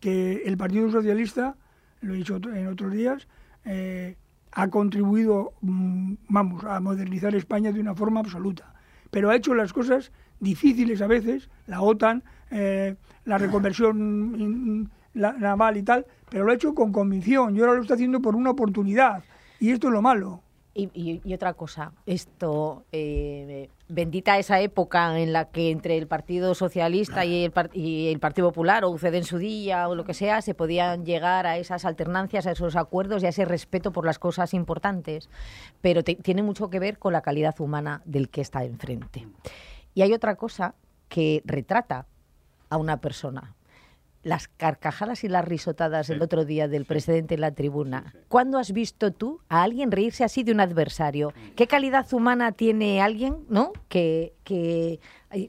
S9: que el Partido Socialista, lo he dicho en otros días, eh, ha contribuido, mm, vamos, a modernizar España de una forma absoluta. Pero ha hecho las cosas difíciles a veces, la OTAN, eh, la reconversión naval y tal, pero lo ha hecho con convicción y ahora lo está haciendo por una oportunidad. Y esto es lo malo.
S11: Y, otra cosa, esto, eh, bendita esa época en la que entre el Partido Socialista y el, y el Partido Popular, o UCD en su día, o lo que sea, se podían llegar a esas alternancias, a esos acuerdos y a ese respeto por las cosas importantes. Pero tiene mucho que ver con la calidad humana del que está enfrente. Y hay otra cosa que retrata a una persona, las carcajadas y las risotadas el otro día del presidente en la tribuna. ¿Cuándo has visto tú a alguien reírse así de un adversario? ¿Qué calidad humana tiene alguien, no? Que, que,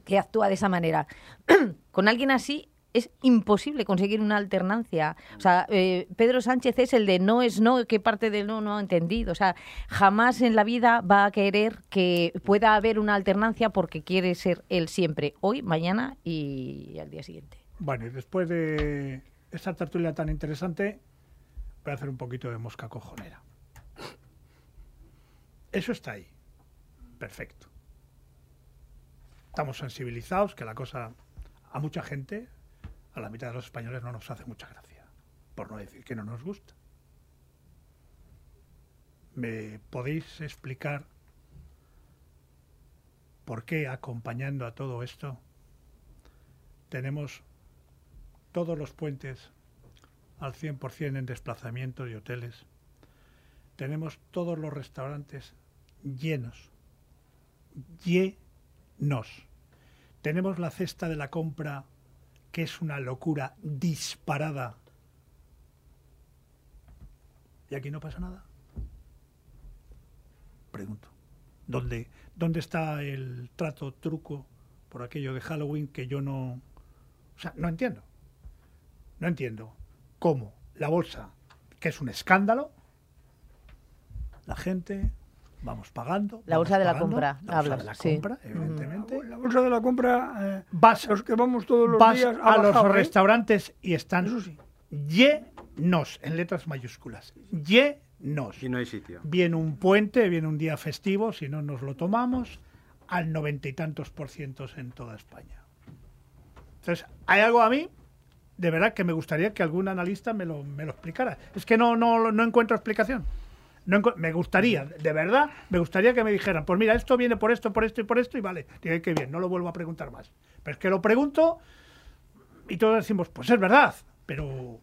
S11: que actúa de esa manera. Con alguien así es imposible conseguir una alternancia. O sea, eh, Pedro Sánchez es el de no es no, ¿qué parte del no no ha entendido? O sea, jamás en la vida va a querer que pueda haber una alternancia porque quiere ser él siempre, hoy, mañana y al día siguiente.
S8: Bueno, y después de esta tertulia tan interesante, voy a hacer un poquito de mosca cojonera. Eso está ahí. Perfecto. Estamos sensibilizados, que la cosa a mucha gente, a la mitad de los españoles no nos hace mucha gracia, por no decir que no nos gusta. ¿Me podéis explicar por qué acompañando a todo esto tenemos todos los puentes al 100% en desplazamientos y hoteles? Tenemos todos los restaurantes llenos, llenos. Tenemos la cesta de la compra que es una locura disparada. ¿Y aquí no pasa nada? Pregunto. ¿Dónde, ¿Dónde está el trato truco por aquello de Halloween que yo no... O sea, no entiendo. No entiendo cómo la bolsa, que es un escándalo, la gente vamos pagando.
S11: La bolsa de la compra,
S8: la bolsa de la compra, evidentemente.
S9: La bolsa de la compra, eh,
S8: vas,
S9: los que vamos todos los
S8: vas
S9: días
S8: a los
S9: ¿eh?
S8: restaurantes y están llenos, en letras mayúsculas, llenos.
S10: Y no hay sitio.
S8: Viene un puente, viene un día festivo, si no nos lo tomamos, al noventa y tantos por ciento en toda España. Entonces, hay algo a mí, de verdad, que me gustaría que algún analista me lo, me lo explicara. Es que no, no, no encuentro explicación. No me gustaría, de verdad, me gustaría que me dijeran, pues mira, esto viene por esto, por esto y por esto, y vale, diré que bien, no lo vuelvo a preguntar más. Pero es que lo pregunto y todos decimos, pues es verdad, pero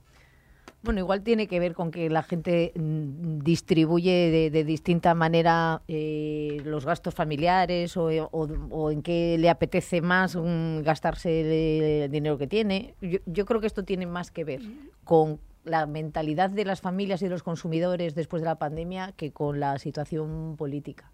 S11: Bueno, igual tiene que ver con que la gente mm, distribuye de, distinta manera eh, los gastos familiares o, o- en qué le apetece más mm, gastarse el dinero que tiene. Yo, yo creo que esto tiene más que ver con la mentalidad de las familias y de los consumidores después de la pandemia que con la situación política.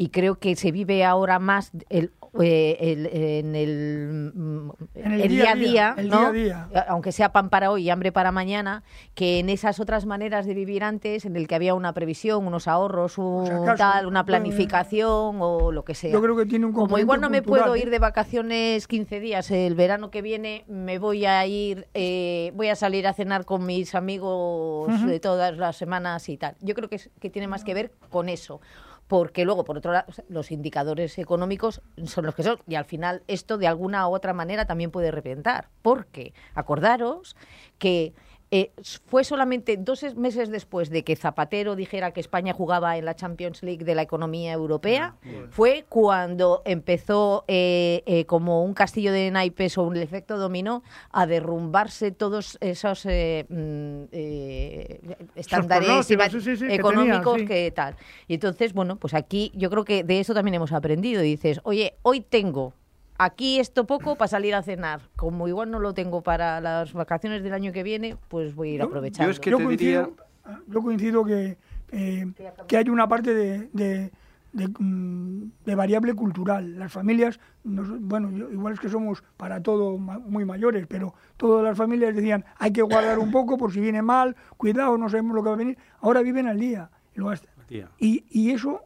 S11: Y creo que se vive ahora más el, eh, el- en el, mm,
S9: En el
S11: el
S9: día
S11: día
S9: a día,
S11: ¿no?
S9: día a
S11: a- aunque sea pan para hoy y hambre para mañana, que en esas otras maneras de vivir antes, en el que había una previsión, unos ahorros, un tal, una
S9: eh,
S11: planificación o lo que sea.
S9: Yo creo que tiene un
S11: Como igual no me puedo
S9: ¿eh?
S11: ir de vacaciones 15 días el verano que viene, me voy a ir, eh, voy a salir a cenar con mis amigos de todas las semanas y tal. Yo creo que, que tiene más que ver con eso. Porque luego, por otro lado, los indicadores económicos son los que son. Y al final esto de alguna u otra manera también puede reventar. Porque acordaros que eh, fue solamente dos es- meses después de que Zapatero dijera que España jugaba en la Champions League de la economía europea, fue cuando empezó eh, eh, como un castillo de naipes o un efecto dominó a derrumbarse todos esos mm, estándares
S8: sí, sí, sí,
S11: económicos que tal. Y entonces, bueno, pues aquí yo creo que de eso también hemos aprendido. Y dices, oye, hoy tengo aquí esto poco para salir a cenar. Como igual no lo tengo para las vacaciones del año que viene, pues voy a ir
S9: Yo-
S11: aprovechando.
S10: que
S9: yo
S10: te
S9: coincido,
S10: diría-
S9: yo coincido que, eh, que hay una parte de, de- de, mm, de variable cultural. Las familias, nos- bueno, yo- igual es que somos para todo muy mayores, pero todas las familias decían hay que guardar un poco por si viene mal, cuidado, no sabemos lo que va a venir. Ahora viven al día y lo. Y, y eso,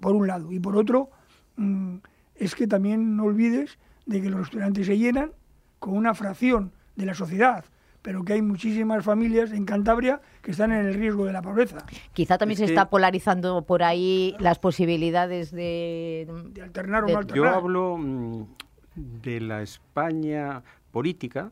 S9: por un lado. Y por otro, mm, es que también no olvides de que los restaurantes se llenan con una fracción de la sociedad, pero que hay muchísimas familias en Cantabria que están en el riesgo de la pobreza.
S11: Quizá también
S10: Es
S11: se
S10: que-
S11: está polarizando por ahí las posibilidades de...
S9: De alternar o no
S10: Yo
S9: alternar.
S10: hablo mm, de la España política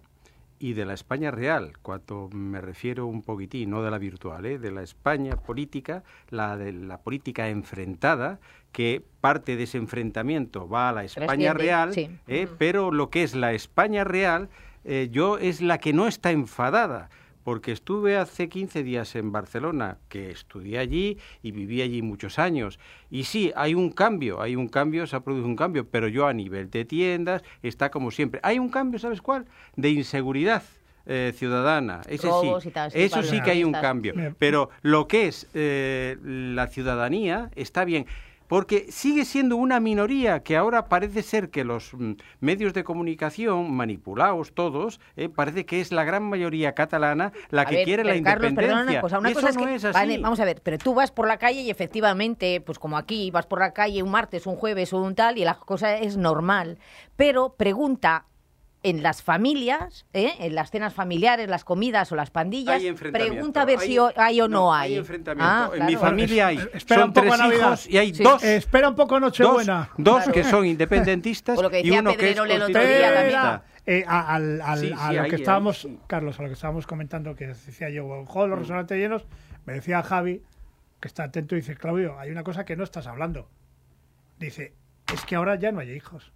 S10: y de la España real, cuando me refiero un poquitín, no de la virtual, ¿eh? de la España política, la de la política enfrentada, que parte de ese enfrentamiento va a la España real,
S11: sí.
S10: ¿eh? pero lo que es la España real, eh, yo es la que no está enfadada, porque estuve hace 15 días en Barcelona, que estudié allí y viví allí muchos años. Y sí, hay un cambio, hay un cambio, se ha producido un cambio, pero yo a nivel de tiendas está como siempre. Hay un cambio, ¿sabes cuál? De inseguridad. Eh, ciudadana, ese sí,
S11: y tal, sí,
S10: eso sí que hay un cambio, pero lo que es eh, la ciudadanía está bien, porque sigue siendo una minoría que ahora parece ser que los mm, medios de comunicación, manipulados todos, eh, parece que es la gran mayoría catalana la
S11: A
S10: que
S11: ver,
S10: quiere la
S11: Carlos,
S10: independencia.
S11: una cosa. Una cosa es
S10: no
S11: que,
S10: es así.
S11: vale, vamos a ver, pero tú vas por la calle y efectivamente, pues como aquí, vas por la calle un martes, un jueves o un tal y la cosa es normal. Pero pregunta en las familias, ¿eh? en las cenas familiares, las comidas o las pandillas,
S10: Hay
S11: pregunta a ver
S10: Hay-
S11: si hay o no,
S10: no,
S11: hay.
S10: hay enfrentamiento.
S11: Ah,
S10: En mi familia hay.
S8: Es-
S10: Son
S8: un poco
S10: tres
S8: Navidad.
S10: hijos y hay
S11: Sí.
S10: dos.
S8: Espera un poco
S10: Dos,
S8: Nochebuena.
S10: dos que son independentistas
S11: lo que
S10: y
S11: decía
S10: uno que es
S11: el otro día
S8: eh, a, al- al-
S10: Sí,
S8: a lo
S10: ahí,
S8: que
S10: ahí,
S8: estábamos,
S10: sí.
S8: Carlos, a lo que estábamos comentando, que decía yo, joder, los restaurantes llenos, me decía Javi, que está atento, y dice, Claudio, hay una cosa que no estás hablando. Dice, es que ahora ya no hay hijos.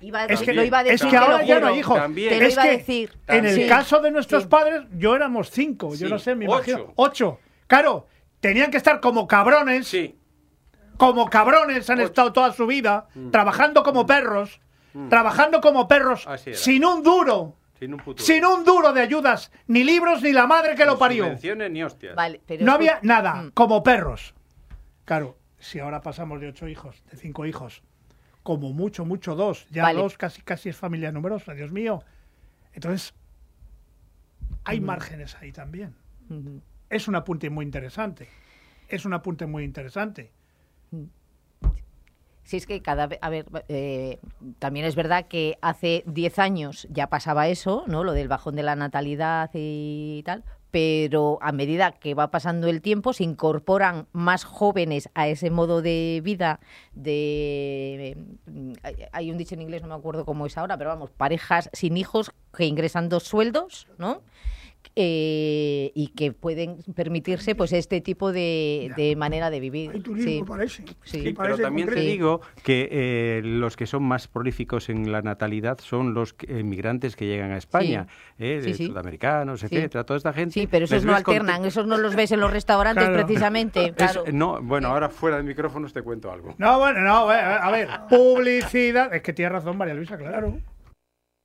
S11: Iba a-
S8: Es que,
S11: lo iba a
S8: es
S11: decir,
S8: que ahora ya no
S11: juro.
S8: hay hijos.
S10: También.
S11: Te lo
S8: Es
S11: iba a
S8: que
S11: decir.
S8: en el
S11: Sí.
S8: caso de nuestros
S11: Sí.
S8: padres, yo éramos cinco, yo no sé, me
S10: ocho.
S8: imagino. Ocho. Claro, tenían que estar como cabrones,
S10: Sí.
S8: como cabrones han estado toda su vida, trabajando como perros, trabajando como perros,
S10: Mm. Así era.
S8: sin un duro,
S10: Sin un futuro.
S8: sin un duro de ayudas, ni libros, ni la madre que lo parió.
S10: subvenciones ni hostias.
S11: Vale, pero
S8: No había nada,
S11: Mm.
S8: como perros. Claro, si ahora pasamos de ocho hijos, de cinco hijos, como mucho, mucho dos, ya
S11: Vale.
S8: dos casi casi es familia numerosa, Dios mío. Entonces, hay márgenes ahí también. Es un apunte muy interesante. Es un apunte muy interesante.
S11: Si es que cada vez, a ver, eh, también es verdad que hace 10 años ya pasaba eso, ¿no? Lo del bajón de la natalidad y tal, pero a medida que va pasando el tiempo se incorporan más jóvenes a ese modo de vida de mm, hay- hay un dicho en inglés, no me acuerdo cómo es ahora, pero vamos, parejas sin hijos que ingresan dos sueldos, ¿no? Eh, y que pueden permitirse pues este tipo de, de manera de vivir.
S9: Hay turismo,
S11: Sí.
S9: parece.
S11: Sí.
S10: Pero también te digo que eh, los que son más prolíficos en la natalidad son los emigrantes que llegan a España, eh,
S11: Sí,
S10: de
S11: sí.
S10: sudamericanos,
S11: Sí.
S10: etcétera, toda esta gente.
S11: Sí, pero esos no alternan, esos no los ves en los restaurantes
S8: Claro.
S11: precisamente.
S10: Es-
S11: Claro.
S10: no, bueno, ahora fuera de micrófonos te cuento algo.
S8: No, bueno, no, eh, a ver, publicidad. Es que tiene razón María Luisa, claro.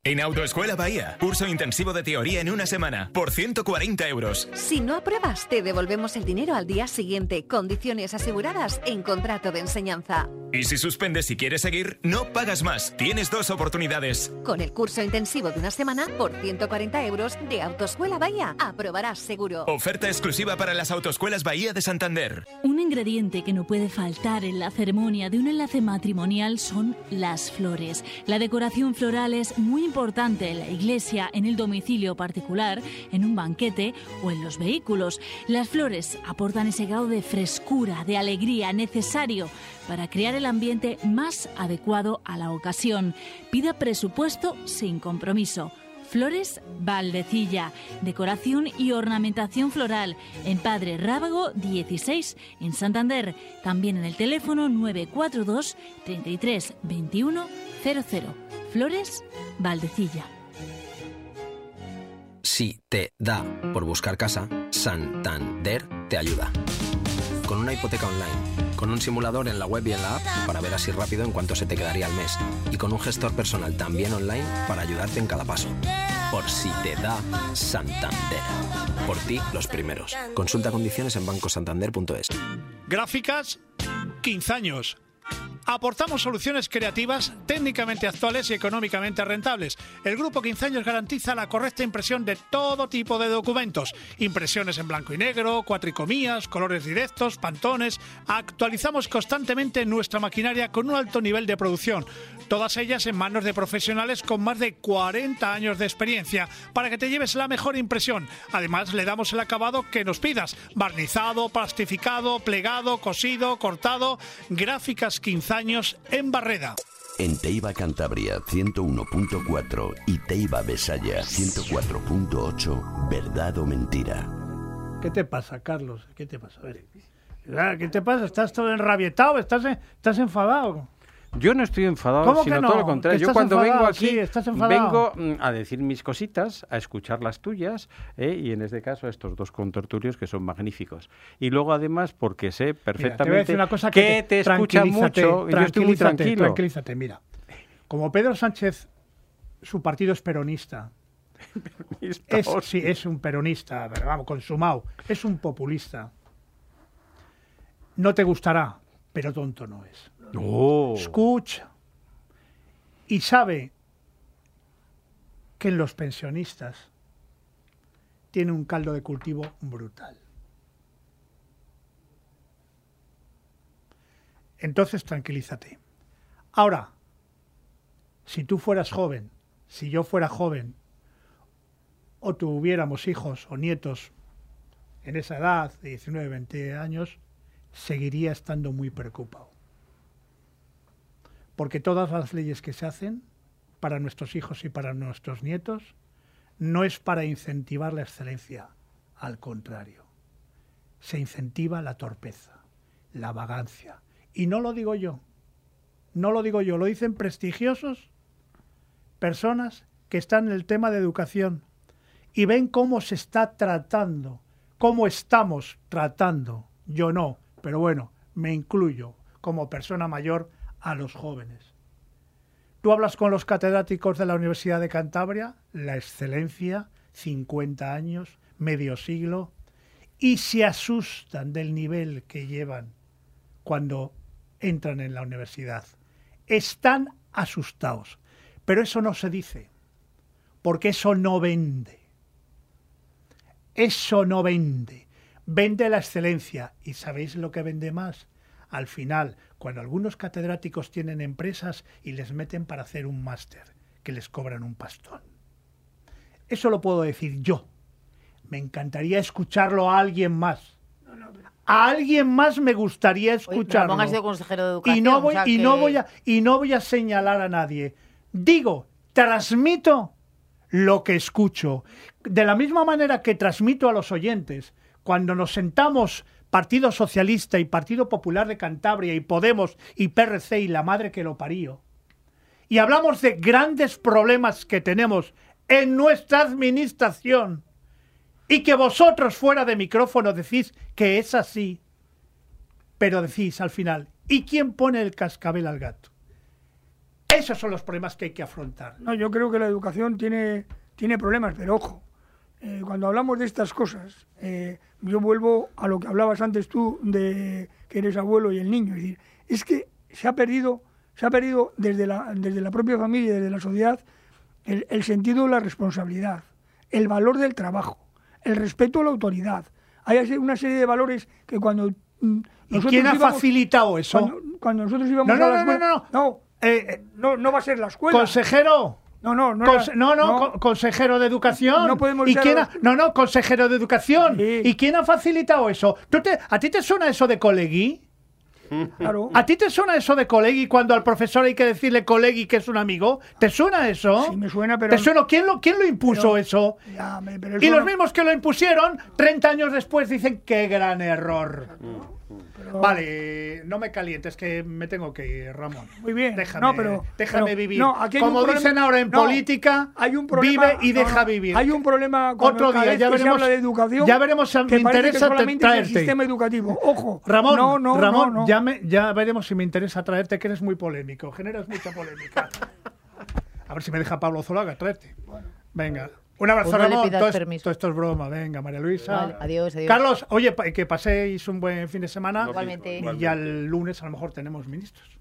S12: En Autoescuela Bahía, curso intensivo de teoría en una semana por 140 euros.
S13: Si no apruebas, te devolvemos el dinero al día siguiente. Condiciones aseguradas en contrato de enseñanza.
S12: Y si suspendes y quieres seguir, no pagas más. Tienes dos oportunidades.
S13: Con el curso intensivo de una semana por 140 euros de Autoescuela Bahía, aprobarás seguro.
S12: Oferta exclusiva para las Autoescuelas Bahía de Santander.
S14: Un ingrediente que no puede faltar en la ceremonia de un enlace matrimonial son las flores. La decoración floral es muy importante en la iglesia, en el domicilio particular, en un banquete o en los vehículos. Las flores aportan ese grado de frescura, de alegría necesario para crear el ambiente más adecuado a la ocasión. Pida presupuesto sin compromiso. Flores Valdecilla, decoración y ornamentación floral en Padre Rábago 16 en Santander, también en el teléfono 942 33 21 00. Flores Valdecilla.
S15: Si te da por buscar casa, Santander te ayuda. Con una hipoteca online, con un simulador en la web y en la app para ver así rápido en cuánto se te quedaría al mes y con un gestor personal también online para ayudarte en cada paso. Por si te da Santander. Por ti, los primeros. Consulta condiciones en bancosantander.es.
S8: Gráficas, 15 años. Aportamos soluciones creativas, técnicamente actuales y económicamente rentables. El grupo 15 años garantiza la correcta impresión de todo tipo de documentos. Impresiones en blanco y negro, cuatricomías, colores directos, pantones. Actualizamos constantemente nuestra maquinaria con un alto nivel de producción. Todas ellas en manos de profesionales con más de 40 años de experiencia para que te lleves la mejor impresión. Además, le damos el acabado que nos pidas. Barnizado, plastificado, plegado, cosido, cortado. Gráficas 15 años en Barreda.
S16: En Teiba Cantabria 101.4 y Teiba Besaya 104.8, verdad o mentira.
S8: ¿Qué te pasa, Carlos? ¿Qué te pasa? A ver. ¿Qué te pasa? ¿Estás todo enrabietado? ¿Estás, estás enfadado?
S10: Yo no estoy enfadado,
S8: ¿Cómo que
S10: sino
S8: no?
S10: todo lo contrario. Yo cuando vengo aquí
S8: sí,
S10: vengo mm, a decir mis cositas, a escuchar las tuyas ¿eh? y en este caso a estos dos contertulios que son magníficos. Y luego además porque sé
S8: Mira,
S10: perfectamente
S8: te
S10: que
S8: que
S10: te, escuchan mucho y yo estoy muy
S8: tranquilízate,
S10: tranquilo.
S8: Tranquilízate, mira. Como Pedro Sánchez, su partido es peronista. es, sí, es un peronista, pero vamos, consumado. Es un populista. No te gustará, pero tonto no es. Escucha. Y sabe que en los pensionistas tiene un caldo de cultivo brutal. Entonces tranquilízate. Ahora, si tú fueras joven, si yo fuera joven, o tuviéramos hijos o nietos en esa edad de 19, 20 años, seguiría estando muy preocupado. Porque todas las leyes que se hacen para nuestros hijos y para nuestros nietos no es para incentivar la excelencia, al contrario, se incentiva la torpeza, la vagancia. Y no lo digo yo, no lo digo yo, lo dicen prestigiosos personas que están en el tema de educación y ven cómo se está tratando, cómo estamos tratando, yo no, pero bueno, me incluyo como persona mayor a los jóvenes. Tú hablas con los catedráticos de la Universidad de Cantabria, la excelencia, 50 años, medio siglo, y se asustan del nivel que llevan cuando entran en la universidad. Están asustados, pero eso no se dice, porque eso no vende. Eso no vende. Vende la excelencia. ¿Y sabéis lo que vende más? Al final, cuando algunos catedráticos tienen empresas y les meten para hacer un máster, que les cobran un pastón. Eso lo puedo decir yo. Me encantaría escucharlo a alguien más. A alguien más me gustaría escucharlo.
S11: Consejero de educación.
S8: y no voy,
S11: o sea
S8: y
S11: que-
S8: no voy a y no voy a señalar a nadie. Digo, transmito lo que escucho. De la misma manera que transmito a los oyentes, cuando nos sentamos Partido Socialista y Partido Popular de Cantabria y Podemos y PRC y la madre que lo parió, y hablamos de grandes problemas que tenemos en nuestra administración, y que vosotros fuera de micrófono decís que es así, pero decís al final, ¿y quién pone el cascabel al gato? Esos son los problemas que hay que afrontar.
S9: No, yo creo que la educación tiene, tiene problemas, pero ojo, eh, cuando hablamos de estas cosas, eh, yo vuelvo a lo que hablabas antes tú de que eres abuelo y el niño. Es decir, es que se ha perdido, se ha perdido desde la, desde la propia familia, desde la sociedad, el, el sentido de la responsabilidad, el valor del trabajo, el respeto a la autoridad. Hay una serie de valores que cuando mm,
S8: ¿Y quién ha
S9: íbamos-
S8: facilitado eso?
S9: Cuando, cuando nosotros íbamos
S8: No, no,
S9: a la
S8: no, no,
S9: escuela-
S8: no. Eh,
S9: no, no va a ser la escuela.
S8: Consejero.
S9: No, no, no.
S8: Conse-
S9: era-
S8: no, no, co- consejero de educación.
S9: No podemos
S8: ¿Y quién ha- no, no, consejero de educación. ¿Y quién ha facilitado eso? ¿Tú te- ¿A ti te suena eso de colegui?
S9: Claro.
S8: ¿A ti te suena eso de colegui cuando al profesor hay que decirle colegui que es un amigo? ¿Te suena eso?
S9: Sí, me suena, pero...
S8: ¿Te suena? ¿Quién lo, quién lo impuso
S9: Pero-
S8: eso?
S9: Ya,
S8: Y los
S9: no-
S8: mismos que lo impusieron, 30 años después dicen qué gran error. Vale, no me calientes, que me tengo que ir, Ramón.
S9: Muy bien.
S8: Déjame,
S9: no, pero,
S8: déjame
S9: pero-
S8: vivir.
S9: no, aquí
S8: Como
S9: problema-
S8: dicen ahora en
S9: no,
S8: política,
S9: hay un problema-
S8: vive y deja vivir.
S9: Hay un problema cuando
S8: Otro día, ya veremos-
S9: habla de educación.
S8: ya veremos, me interesa
S9: es el
S8: traerte.
S9: sistema educativo. Ojo.
S8: Ramón, Ramón. Ya, me- ya veremos si me interesa traerte, que eres muy polémico, generas mucha polémica. A ver si me deja Pablo Zolaga traerte. Venga. Un abrazo,
S11: Pues no
S8: Ramón. todo, todo esto es broma. Venga, María Luisa.
S11: Vale, adiós, adiós.
S8: Carlos, oye, que paséis un buen fin de semana.
S11: Igualmente.
S8: Y ya el lunes a lo mejor tenemos ministros.